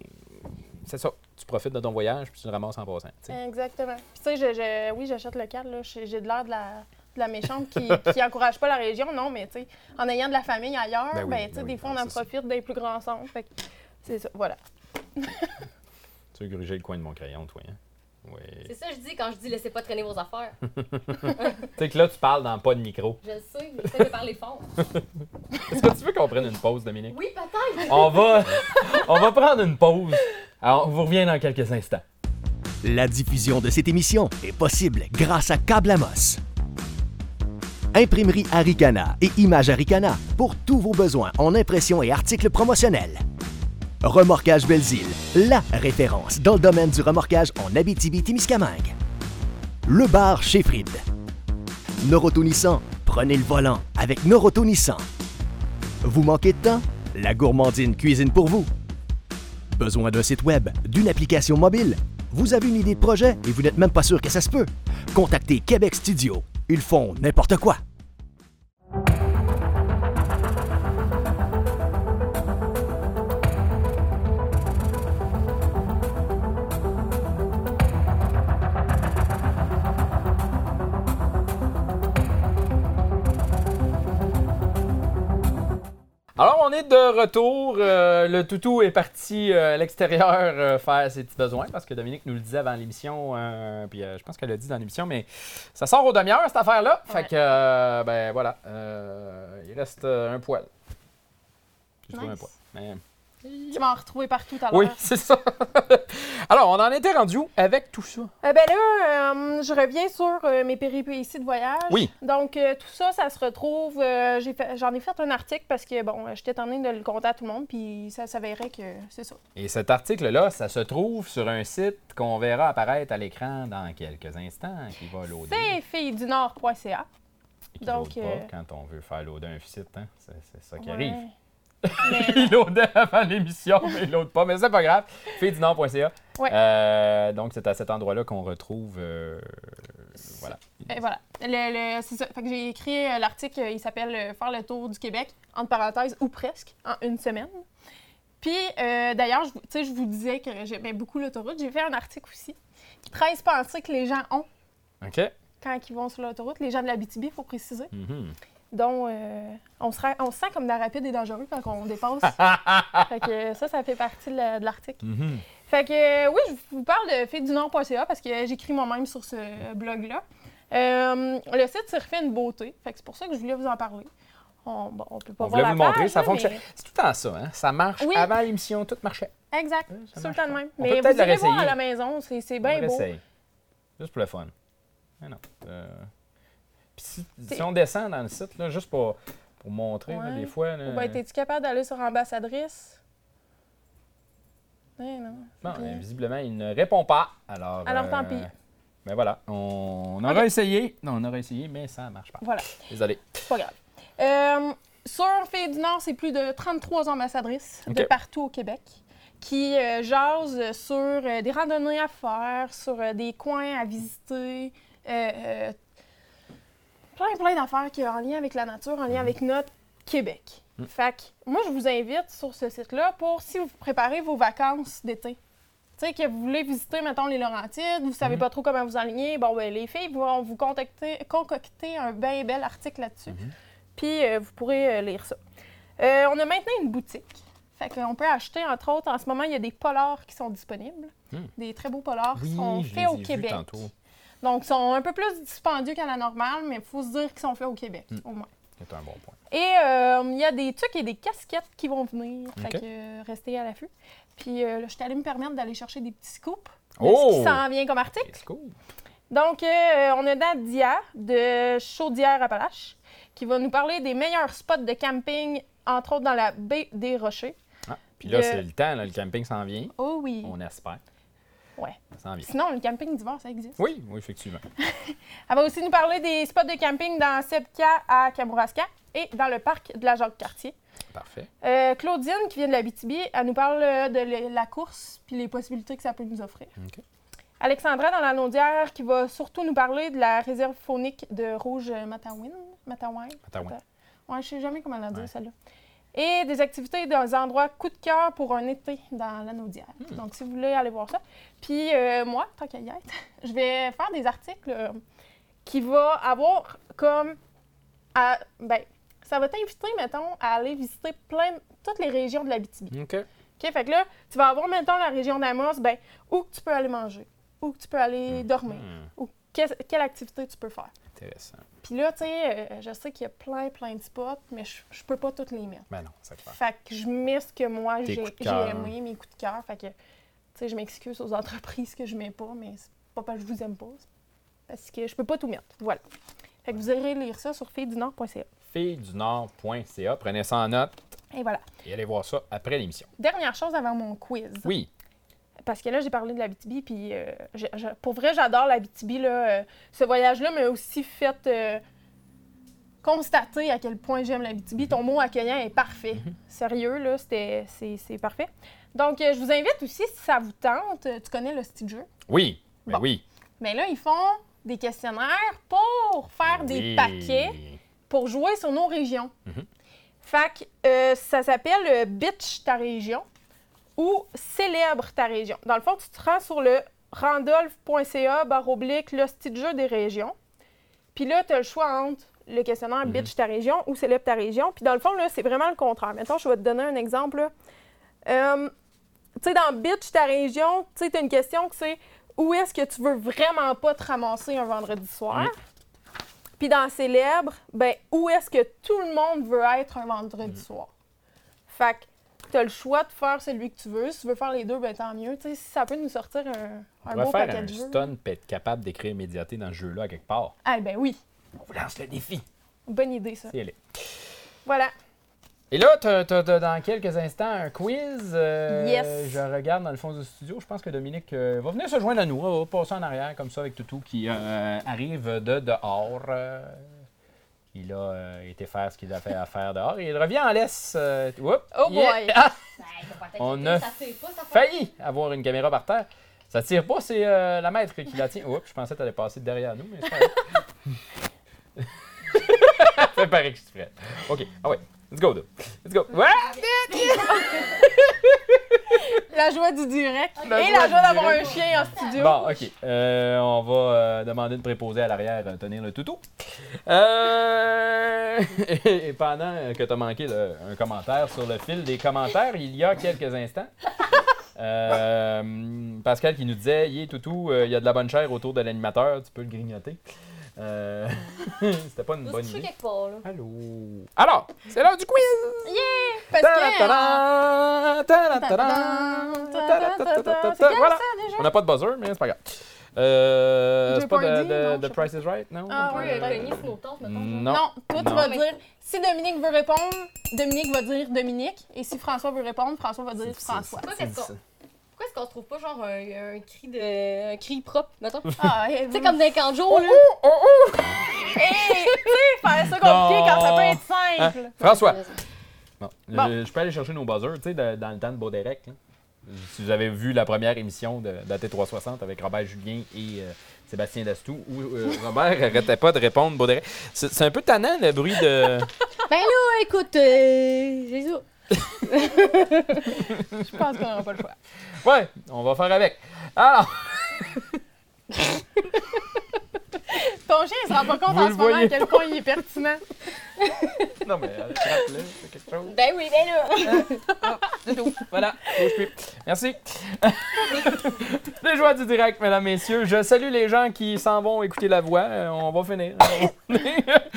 c'est ça. Tu profites de ton voyage puis tu le ramasses en passant. tu. Exactement. Puis, tu sais, je- je- oui, j'achète local. là. J'ai de l'air de la, la méchante qui, qui *laughs* encourage pas la région, non, mais tu sais, en ayant de la famille ailleurs, Ben ben, oui, tu sais, ben des oui, fois, on en profite des plus grands centres. Fait que c'est ça, voilà. *laughs* Tu veux gruger le coin de mon crayon, toi. Hein? Oui. C'est ça que je dis quand je dis laissez pas traîner vos affaires. *laughs* Tu sais que là, tu parles dans pas de micro. Je le sais, mais j'essaie de parler fort. Est-ce que tu veux qu'on prenne une pause, Dominique? Oui, peut-être. On va, on va prendre une pause. Alors, on vous revient dans quelques instants. La diffusion de cette émission est possible grâce à Câble Amos. Imprimerie Aricana et Image Aricana pour tous vos besoins en impression et articles promotionnels. Remorquage Belzile, la référence dans le domaine du remorquage en Abitibi-Témiscamingue. Le bar chez Fried. Noroto Nissan, prenez le volant avec Noroto Nissan. Vous manquez de temps? La gourmandine cuisine pour vous. Besoin d'un site web, d'une application mobile? Vous avez une idée de projet et vous n'êtes même pas sûr que ça se peut? Contactez Québec Studio. Ils font n'importe quoi. Alors, on est de retour. Euh, le toutou est parti euh, à l'extérieur euh, faire ses petits besoins parce que Dominique nous le disait avant l'émission. puis je pense qu'elle l'a dit dans l'émission, mais ça sort au demi-heure cette affaire-là. Fait que, ben voilà. il reste un poil. J'ai trouvé un poil. Mais- Tu vas en retrouver partout à l'heure. Oui, c'est ça. *laughs* Alors, on en était rendu où avec tout ça? Euh, ben là, euh, je reviens sur euh, mes péripéties de voyage. Oui. Donc, euh, tout ça, ça se retrouve. J'en ai, fait un article parce que, bon, j'étais tentée de le compter à tout le monde, puis ça s'avérait que c'est ça. Et cet article-là, ça se trouve sur un site qu'on verra apparaître à l'écran dans quelques instants, qui va loader. C'est fillesdunord.ca. Qui donc, pas quand on veut faire loader un site, hein? c'est c'est ça qui Ouais. arrive. Il loadait *laughs* *laughs* avant l'émission, mais il load pas, mais c'est pas grave. Fille-du-Nord.ca. Ouais. Euh, donc, c'est à cet endroit-là qu'on retrouve. euh, voilà. Et voilà. Le, le- c'est ça. Fait que j'ai écrit euh, l'article, euh, il s'appelle Faire le tour du Québec, entre parenthèses, ou presque, en une semaine. Puis, d'ailleurs, je je vous disais que j'aimais beaucoup l'autoroute. J'ai fait un article aussi. 13 pensées que les gens ont OK. quand ils vont sur l'autoroute. Les gens de la BTB, il faut préciser. Mhm. Dont euh, on, se on se sent comme dans rapide et dangereux quand on dépasse. *laughs* fait que ça, ça fait partie de la- de l'article. Mhm. Fait que euh, oui, je vous parle de fille-du-nord.ca parce que j'écris moi-même sur ce blog-là. Euh, le site s'est refait une beauté. Fait que c'est pour ça que je voulais vous en parler. On, bon, on peut pas On voir la vous montrer, ça fonctionne. C'est tout le temps ça, hein? Ça marche. Oui. Avant l'émission, tout marchait. Exact. C'est tout le temps de même. On Mais peut vous irez voir à la maison, c'est bien beau. Juste pour le fun. Mais non. Euh, Puis si, on descend dans le site, là, juste pour, pour montrer, là, des fois. là, ben, es-tu capable d'aller sur ambassadrice? Eh non. Euh, visiblement, il ne répond pas. Alors, Alors, tant pis. Ben voilà, on, on aura essayé. Non, on aura essayé, mais ça ne marche pas. Voilà. Désolé. C'est pas grave. Euh, sur Filles du Nord, c'est plus de 33 ambassadrices de partout au Québec qui euh, jasent sur euh, des randonnées à faire, sur euh, des coins à visiter, euh, euh, plein, plein d'affaires qui ont en lien avec la nature, en lien avec notre Québec. Mm. Fait que moi, je vous invite sur ce site-là pour si vous préparez vos vacances d'été. Tu sais, que vous voulez visiter, mettons, les Laurentides, vous savez Mhm. pas trop comment vous aligner, bon, ben, les filles vont vous contacter, concocter un bien bel article là-dessus. Mhm. Puis, euh, vous pourrez euh, lire ça. Euh, on a maintenant une boutique. Fait qu'on peut acheter, entre autres, en ce moment, il y a des polars qui sont disponibles. Mhm. Des très beaux polars qui Oui, sont faits au Québec. tantôt. Donc, ils sont un peu plus dispendieux qu'à la normale, mais il faut se dire qu'ils sont faits au Québec, Mhm. au moins. C'est un bon point. Et euh, il y a des trucs et des casquettes qui vont venir. Fait OK. que euh, restez à l'affût. Puis euh, là, je suis allée me permettre d'aller chercher des petits scoops de Oh! ce qui s'en vient comme article. Donc, euh, on a Nadia de Chaudière-Appalaches qui va nous parler des meilleurs spots de camping, entre autres dans la baie des Rochers. Ah, Puis là, De- c'est le temps, là, le camping s'en vient. Oh oui. On espère. Ouais. Ça vient. Sinon, le camping d'hiver, ça existe. Oui, oui, effectivement. *laughs* Elle va aussi nous parler des spots de camping dans Sebka à Kamouraska et dans le parc de la Jacques-Cartier. Parfait. Euh, Claudine, qui vient de la BTB, elle nous parle euh, de la course puis les possibilités que ça peut nous offrir. OK. Alexandra, dans la Naudière, qui va surtout nous parler de la réserve faunique de Rouge Matawin. Matawin. Ouais. Ouais, je sais jamais comment la dire, Ouais. celle-là. Et des activités dans des endroits coup de cœur pour un été dans la Naudière. Hmm. Donc, si vous voulez aller voir ça. Puis, euh, moi, tant qu'à y être, *laughs* je vais faire des articles euh, qui vont avoir comme. à- ben, ça va t'inviter, mettons, à aller visiter plein, toutes les régions de la BTB. OK. OK? Fait que là, tu vas avoir, mettons, la région d'Amos, ben, où tu peux aller manger, où tu peux aller dormir, Hmm, ou quelle activité tu peux faire. Intéressant. Puis là, tu sais, euh, je sais qu'il y a plein, plein de spots, mais je, je peux pas toutes les mettre. Ben non, c'est clair. Fait que je mets ce que moi, j'ai aimé, mes coups de cœur. Fait que, tu sais, je m'excuse aux entreprises que je mets pas, mais c'est pas parce que je vous aime pas, parce que je peux pas tout mettre. Voilà. Fait que vous irez lire ça sur fille-du-nord.ca. Fille-du-Nord.ca. Prenez ça en note Et voilà. et allez voir ça après l'émission. Dernière chose avant mon quiz. Oui. Parce que là, j'ai parlé de la BTB, puis euh, je- je- pour vrai, j'adore la BTB. Là, euh, ce voyage-là m'a aussi fait euh, constater à quel point j'aime la BTB. Ton mot accueillant est parfait. Sérieux, là, c'est, c'est parfait. Donc, je vous invite aussi, si ça vous tente, tu connais le style jeu? Oui. Ben Bon. oui. Mais là, ils font des questionnaires pour faire des Oui. paquets pour jouer sur nos régions. Mhm. Fait que ça s'appelle Bitch ta région ou Célèbre ta région. Dans le fond, tu te rends sur le randolph.ca barre oblique le style jeu des régions. Puis là, tu as le choix entre le questionnaire Mhm. Bitch ta région ou Célèbre ta région. Puis dans le fond, là, c'est vraiment le contraire. Mettons, je vais te donner un exemple. Euh, tu sais, dans Bitch ta région, tu sais, tu as une question que c'est où est-ce que tu veux vraiment pas te ramasser un vendredi soir? Puis dans Célèbre, ben, où est-ce que tout le monde veut être un vendredi Mhm. soir? Fait que tu as le choix de faire celui que tu veux. Si tu veux faire les deux, ben tant mieux. Si ça peut nous sortir un, On un va beau faire paquet un de jeux. stun puis être capable d'écrire médiaté dans ce jeu-là à quelque part. Ah ben oui, On vous lance le défi. bonne idée ça. Est. Voilà. Et là, tu as, dans quelques instants un quiz. euh, Yes. Je regarde dans le fond du studio. Je pense que Dominique euh, va venir se joindre à nous. On va passer en arrière comme ça avec Toutou qui euh, arrive de dehors. Il a euh, été faire ce qu'il a fait à faire dehors. Et il revient en laisse. euh, whoop, Oh yeah. boy. Ah, On On a failli avoir une caméra par terre. Ça tire pas, c'est euh, la maître qui la tient. Oups, je pensais que t'allais passer derrière nous, mais c'est pas. Fais par exprès. OK, ah ouais. Let's go, though. Let's go. Ouais! *laughs* La joie du direct. La Et joie la joie d'avoir un chien en studio. Bon, OK. Euh, on va euh, demander de préposer à l'arrière euh, tenir le toutou. Euh, *laughs* et pendant que tu as manqué le- un commentaire sur le fil des commentaires, il y a quelques instants, Pascal qui nous disait Yé, toutou, il y a de la bonne chair autour de l'animateur, tu peux le grignoter. Euh, *laughs* C'était pas une bonne idée. quelque part, là. Allô? Alors, c'est l'heure du quiz! Parce que. Voilà. ça? On n'a pas de buzzer, mais c'est pas grave. Euh, c'est pas de, non, Price is Right, non? Ah oui, mettons. Non. Non, toi, tu vas dire. Si Dominique veut répondre, Dominique va dire Dominique. Et si François veut répondre, François va dire François. C'est- c'est- Pourquoi est-ce qu'on se trouve pas genre un, un cri de un cri propre, mettons? tu Ah, et sais, comme dans les canjos, là. Hey, tu sais, faire ça compliqué Non. quand ça peut être Hein? simple. François, bon, Bon. Je, je peux aller chercher nos buzzers, tu sais, dans le temps de Baudérec. Si vous avez vu la première émission de, d'AT360 avec Robert Julien et euh, Sébastien Dastou, où euh, *laughs* Robert arrêtait pas de répondre Baudérec. C'est, un peu tannant, le bruit de... *laughs* Ben là, écoute, euh, j'ai ça. Je pense qu'on n'aura pas le choix. Ouais, on va faire avec. Alors, *laughs* Ton chien, il se rend pas compte Vous en ce moment à quel point il est pertinent. *laughs* non mais euh, frappe-le, c'est quelque chose. Ben oui, ben là. C'est tout. Voilà, bouge plus. Merci. *laughs* les joies du direct, mesdames, messieurs. Je salue les gens qui s'en vont écouter la voix. Euh, On va finir. *laughs*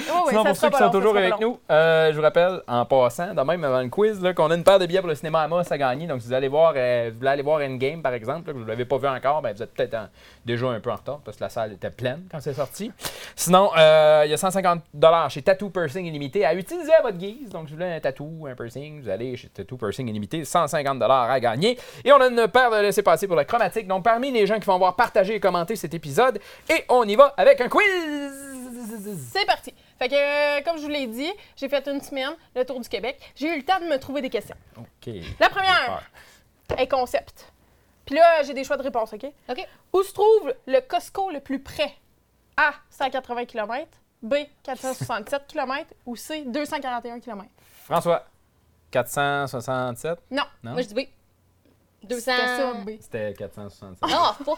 Oh, oui, Sinon, ça pour ceux qui sont long, toujours avec long. nous, euh, je vous rappelle, en passant, de même avant le quiz, qu'on a une paire de billets pour le cinéma à Moss à gagner. Donc, si vous allez voir, euh, vous voulez aller voir Endgame, par exemple, là, que vous ne l'avez pas vu encore, ben, vous êtes peut-être déjà un peu en retard parce que la salle était pleine quand c'est sorti. Sinon, euh, il y a 150 chez Tattoo Pursing Illimité à utiliser à votre guise. Donc, si vous voulez un tattoo, un piercing, vous allez chez Tattoo Pursing Illimité, 150 à gagner. Et on a une paire de laissés-passer pour le chromatique. Donc, parmi les gens qui vont avoir partagé et commenté cet épisode, et on y va avec un quiz! C'est parti. Fait que, euh, comme je vous l'ai dit, j'ai fait une semaine, le tour du Québec. J'ai eu le temps de me trouver des questions. OK. La première est concept. Puis là, j'ai des choix de réponse, OK? OK. Où se trouve le Costco le plus près? A, 180 km. B, 467 km. Ou C, 241 km. François, 467? Non. Non? Moi, je dis B. 200. C'était ça, B. C'était 467. Non, c'est pas.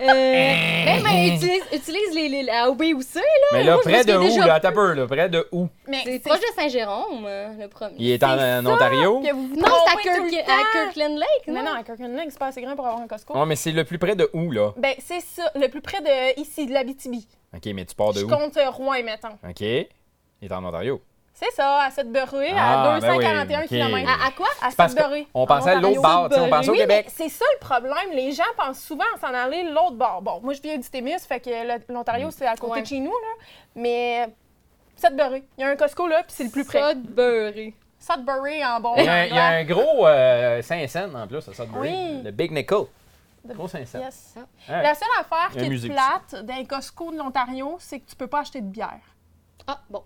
Euh, mais, mais utilise, utilise les, les, la OB ou C, là. Mais là, moi, je près de où, déjà- là? T'as peur, là? Près de où? Mais C'est proche de Saint-Jérôme, euh, le premier. Il est en, en Ontario? que vous vous Non, c'est à, Kirk- Kirkland Lake, Mais non? non, à Kirkland Lake, c'est pas assez grand pour avoir un Costco. Non, mais c'est le plus près de où, là? Ben, c'est ça, le plus près de ici, de l'Abitibi. OK, mais tu pars de Je où? compte euh, Rouen, mettons. OK. Il est en Ontario. C'est ça, à Sudbury, Ah, à ben oui, 241 ok. km. À, à quoi? À qu'on en pensait à l'autre bord, on pensait au Oui, Québec. mais c'est ça le problème. Les gens pensent souvent à s'en aller l'autre bord. Bon, moi, je viens du Témis, fait que le- l'Ontario, c'est à côté Ouais. de chez nous, là. Mais Sudbury, il y a un Costco là, puis c'est le plus près. Sudbury. Sudbury en bon. Il y a, un- il y a anglais. un gros euh, Saint-Saëns en plus, à Sudbury. Oui. Le Big Nickel. De- Gros Saint-Saëns. Yes. Ouais. La seule affaire qui est plate d'un Costco de l'Ontario, c'est que tu peux pas acheter de bière. Ah, bon.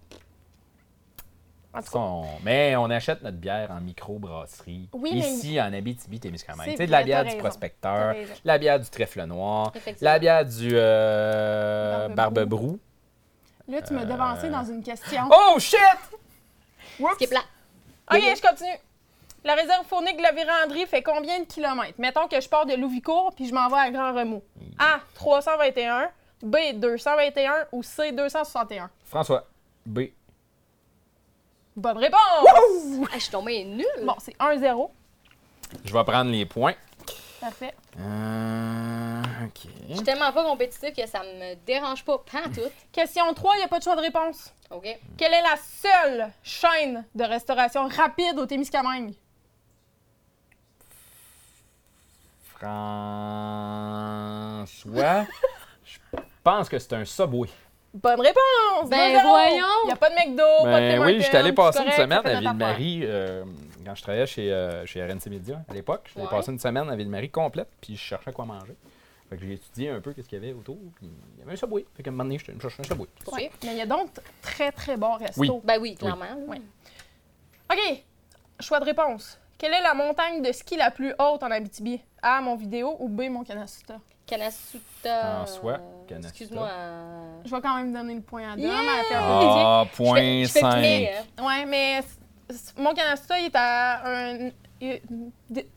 En tout cas, Son- Mais on achète notre bière en micro-brasserie. Oui, mais- Ici, en Abitibi-Témiscamingue. C'est Tu sais, de la bière du raison. prospecteur, la bière du trèfle noir, la bière du euh, Barbe-brou. là, tu m'as devancé dans une question. Oh shit! Ce qui est plat. OK, je continue. La réserve faunique de la Vérandrie fait combien de kilomètres? Mettons que je pars de Louvicourt puis je m'en vais à Grand Remous. A, 321. B, 221. Ou C, 261. François, B. Bonne réponse! Ah, je suis tombée nulle. Bon, c'est 1-0. Je vais prendre les points. Parfait. Euh, OK. Je suis tellement pas compétitive que ça me dérange pas pantoute. *laughs* Question 3, il n'y a pas de choix de réponse. OK. Quelle est la seule chaîne de restauration rapide au Témiscamingue? François, je pense que c'est un Subway. Bonne réponse! Ben 2-0. voyons! Il n'y a pas de McDo, pas de Ben Tim oui, j'étais allé passer une semaine à. Ville-Marie euh, quand je travaillais chez, euh, chez RNC Media à l'époque. J'étais Ouais. passé une semaine à Ville-Marie complète, puis je cherchais quoi manger. Fait que j'ai étudié un peu qu'est-ce qu'il y avait autour, puis il y avait un Subway. Fait qu'à un moment donné, allé me un Subway. Ouais. Mais il y a donc très, très bons restos. Oui. Ben oui, clairement. Oui. OK. Choix de réponse. Quelle est la montagne de ski la plus haute en Abitibi? A, mon vidéo ou B, mon canasuta? Kanasuta. François, Kanasuta. Excuse-moi. euh, Je vais quand même donner le point à Dom. A Ah, point je fais 5. piquer, hein. Ouais, mais mon canasuta, il est à un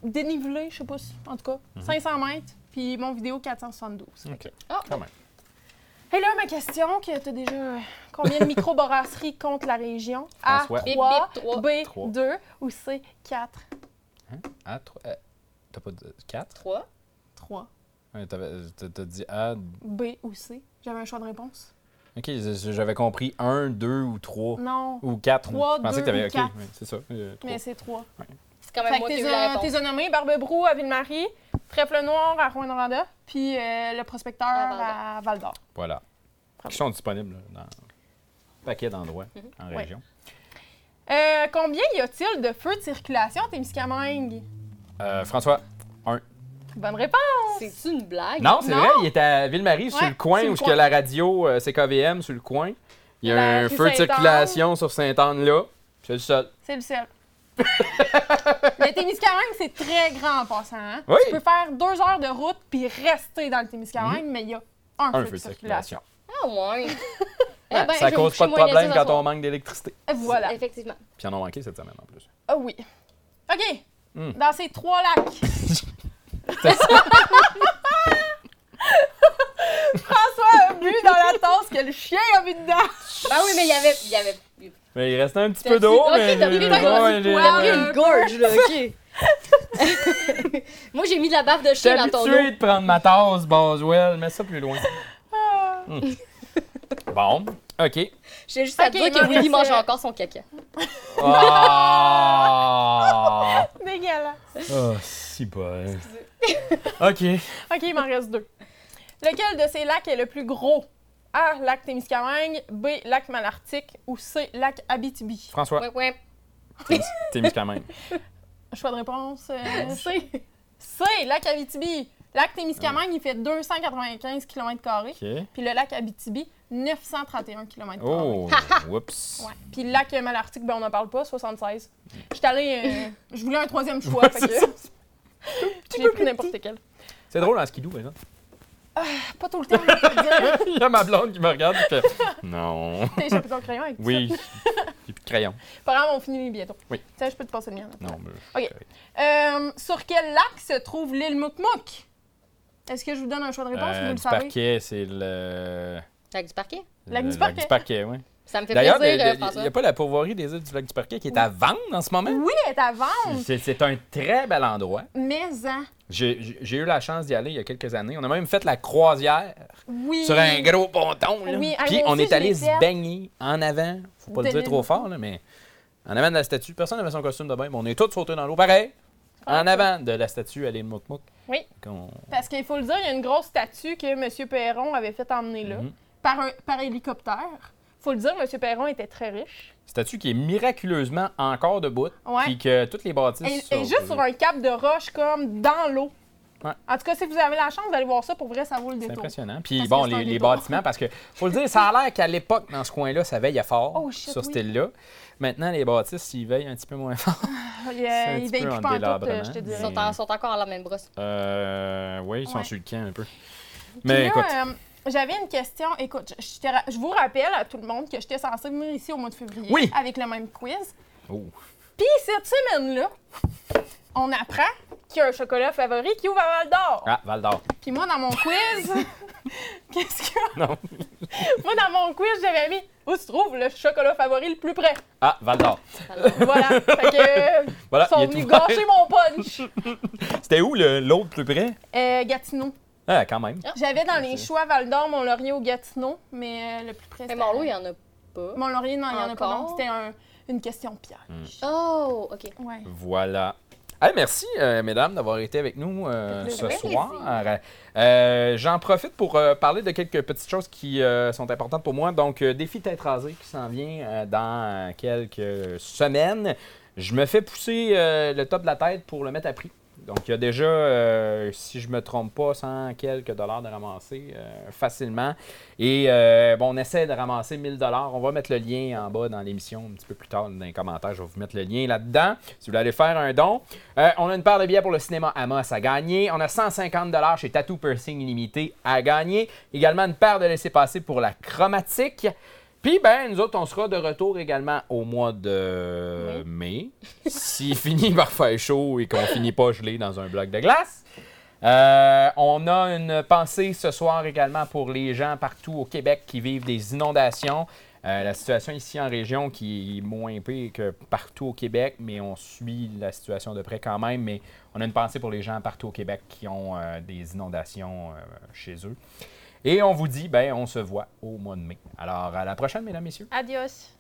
dénivelé, je sais pas si, en tout cas, 500 mètres, puis mon vidéo 472. OK, Ah, quand même. Et là, ma question, que tu as déjà euh, combien de microbrasseries *laughs* contre la région? A, François. Bip, 3, bip, trois. B, Trois. 2 ou C, 4? Ah, trois- euh, t'as pas dit 4? Trois. 3. T'as t'as dit A. B ou C? J'avais un choix de réponse? OK, j'avais compris 1, 2 ou 3. Non, Ou 4. Trois, Je pensais deux que t'avais. ou OK, quatre. ouais, c'est ça. euh, trois. mais c'est 3. C'est quand Fait même moi qui ai t'es eu la réponse. t'es nommé Barbe-Brou à Ville-Marie, Trèfle-Noir à Rouyn-Noranda, puis euh, le prospecteur À à Val-d'Or. Voilà. Qui sont disponibles dans un paquet d'endroits en Ouais. région. Euh, combien y a-t-il de feux de circulation à Témiscamingue? Euh, François. Bonne réponse! C'est-tu une blague? Non, c'est Non. vrai, il est à Ville-Marie, sur Ouais, le coin, sur le où il y coin. a la radio euh, CKVM, sur le coin. Il y a La un rue feu de Sainte-Anne. circulation sur Sainte-Anne là. C'est le seul. C'est le seul. le Témiscamingue, c'est très grand en passant. Hein? Oui. Tu peux faire deux heures de route puis rester dans le Témiscamingue, mais il y a un, Un feu, feu de circulation. circulation. Ah ouais. Eh ben, ça cause pas de moins problème quand ce soir. on manque d'électricité. Voilà. Effectivement. Puis ils en ont manqué cette semaine en plus. Ah oui. OK. Hmm. Dans ces trois lacs. *laughs* François a bu dans la tasse que le chien a bu dedans. Ben oui, mais il y avait. Il y avait... Mais il restait un petit peu d'eau, pris- mais. ok, t'as pris j'ai- ouais, j'ai- pris une gorge, là, OK. *laughs* Moi, j'ai mis de la baffe de chien dans ton habitué eau. de prendre ma tasse, Boswell. Mets ça plus loin. Ah. Hmm. Bon, OK. J'ai juste à Ok, te dire que Willy mange euh, encore son caca. Ah! *laughs* Dégueulasse. Oh, si bon. *laughs* OK. OK, il m'en reste deux. Lequel de ces lacs est le plus gros? A. Lac Témiscamingue. B. Lac Malartic. Ou C. Lac Abitibi? François, Ouais, ouais. *laughs* Témiscamingue. Choix de réponse euh, C. C. Lac Abitibi. Lac Témiscamingue, il fait 295 km. OK. Puis le lac Abitibi, 931 km. Oh, whoops. Ouais. Puis le lac Malartic, ben on n'en parle pas, 76. J'étais allée. euh, je voulais un troisième *laughs* choix, fait que. *laughs* J'ai pris n'importe quel. C'est drôle en skidoo, par exemple. Pas tout le temps, je peux te dire. *laughs* Il y a ma blonde qui me regarde et fait *laughs* Non. T'as échappé ton crayon avec Oui. J'ai plus de crayon. Pas grave, on finit bientôt. Oui. Tiens, je peux te passer le mien. là. Non, mais. OK. Euh, sur quel lac se trouve l'île Moukmouk? Est-ce que je vous donne un choix de réponse? Ou Euh, vous le du savez? parquet, c'est le. Lac du parquet? Lac le du Parquet. Lac du parquet, oui. Ça me fait D'ailleurs, plaisir, euh, il n'y a pas la pourvoirie des îles du lac du parquet qui est à vendre en ce moment? Oui, elle est à vendre, C'est- un très bel endroit. mais en. J'ai eu la chance d'y aller il y a quelques années. On a même fait la croisière Oui. sur un gros ponton. là. Oui, ah, Puis on aussi, est allé se baigner en avant. Faut pas De le dire trop fort, là, mais en avant de la statue. Personne n'avait son costume de bain, mais on est tous sautés dans l'eau. Pareil. En avant de la statue à l'île Moukmouk. Oui. Parce qu'il faut le dire, il y a une grosse statue que M. Perron avait fait emmener là, Mhm. par, un, par hélicoptère. Faut le dire, M. Perron était très riche. Statue qui est miraculeusement encore debout. Ouais. Puis que toutes les bâtisses. Et, sont- et juste sur un cap de roche, comme dans l'eau. Ouais. En tout cas, si vous avez la chance d'aller voir ça, pour vrai, ça vaut le C'est détour. impressionnant. Puis Parce bon, c'est les, les bâtiments, parce que faut le dire, ça a l'air qu'à l'époque, dans ce coin-là, ça veillait fort Oh, shit, sur oui. cette île-là. Maintenant, les bâtisses, ils veillent un petit peu moins *laughs* fort. Il, C'est un euh, petit il peu veille en plus pas en tout, euh, je te Ils dirais. sont, en- sont encore à la même brosse. Euh, oui, ils sont Ouais. sur le camp un peu. Mais là, écoute, euh, j'avais une question. Écoute, je, je te ra- je vous rappelle à tout le monde que j'étais censée venir ici au mois de février Oui. avec le même quiz. Oh. Puis cette semaine-là, on apprend qu'il y a un chocolat favori qui ouvre à Val d'Or. ah, Val d'Or. Puis moi, dans mon quiz, *laughs* qu'est-ce que. Non. *laughs* Moi, dans mon quiz, j'avais mis où se trouve le chocolat favori le plus près? Ah, Val d'Or. Voilà. *laughs* fait que. Voilà, ils sont venus gâcher mon punch. C'était où le- l'autre plus près? Euh, Gatineau. Ah, quand même. J'avais dans les choix Val d'Or, Mont-Laurier ou Gatineau, mais euh, le plus près. Mais Mont-Laurier, il y en a pas. Mont-Laurier, non, il n'y en a pas. Non. C'était un- une question piège. Hmm. Oh, OK. Ouais. Voilà. Hey, merci, euh, mesdames, d'avoir été avec nous euh, ce soir. Euh, J'en profite pour euh, parler de quelques petites choses qui euh, sont importantes pour moi. Donc, euh, défi tête rasée qui s'en vient euh, dans quelques semaines. Je me fais pousser euh, le top de la tête pour le mettre à prix. Donc, il y a déjà, euh, si je me trompe pas, 100 quelques dollars de ramasser euh, facilement. Et euh, bon, on essaie de ramasser 1000 dollars. On va mettre le lien en bas dans l'émission un petit peu plus tard dans les commentaires. Je vais vous mettre le lien là-dedans si vous voulez aller faire un don. On a une paire de billets pour le cinéma Amos à gagner. On a 150 dollars chez Tattoo Piercing Illimité à gagner. Également une paire de laissez-passer pour la chromatique. Puis, ben, nous autres, on sera de retour également au mois de mai. S'il *laughs* finit par faire chaud et qu'on finit pas gelé dans un bloc de glace. Euh, on a une pensée ce soir également pour les gens partout au Québec qui vivent des inondations. Euh, la situation ici en région qui est moins pire que partout au Québec, mais on suit la situation de près quand même. Mais on a une pensée pour les gens partout au Québec qui ont euh, des inondations chez eux. Et on vous dit, ben, on se voit au mois de mai. Alors, à la prochaine, mesdames, messieurs. Adios.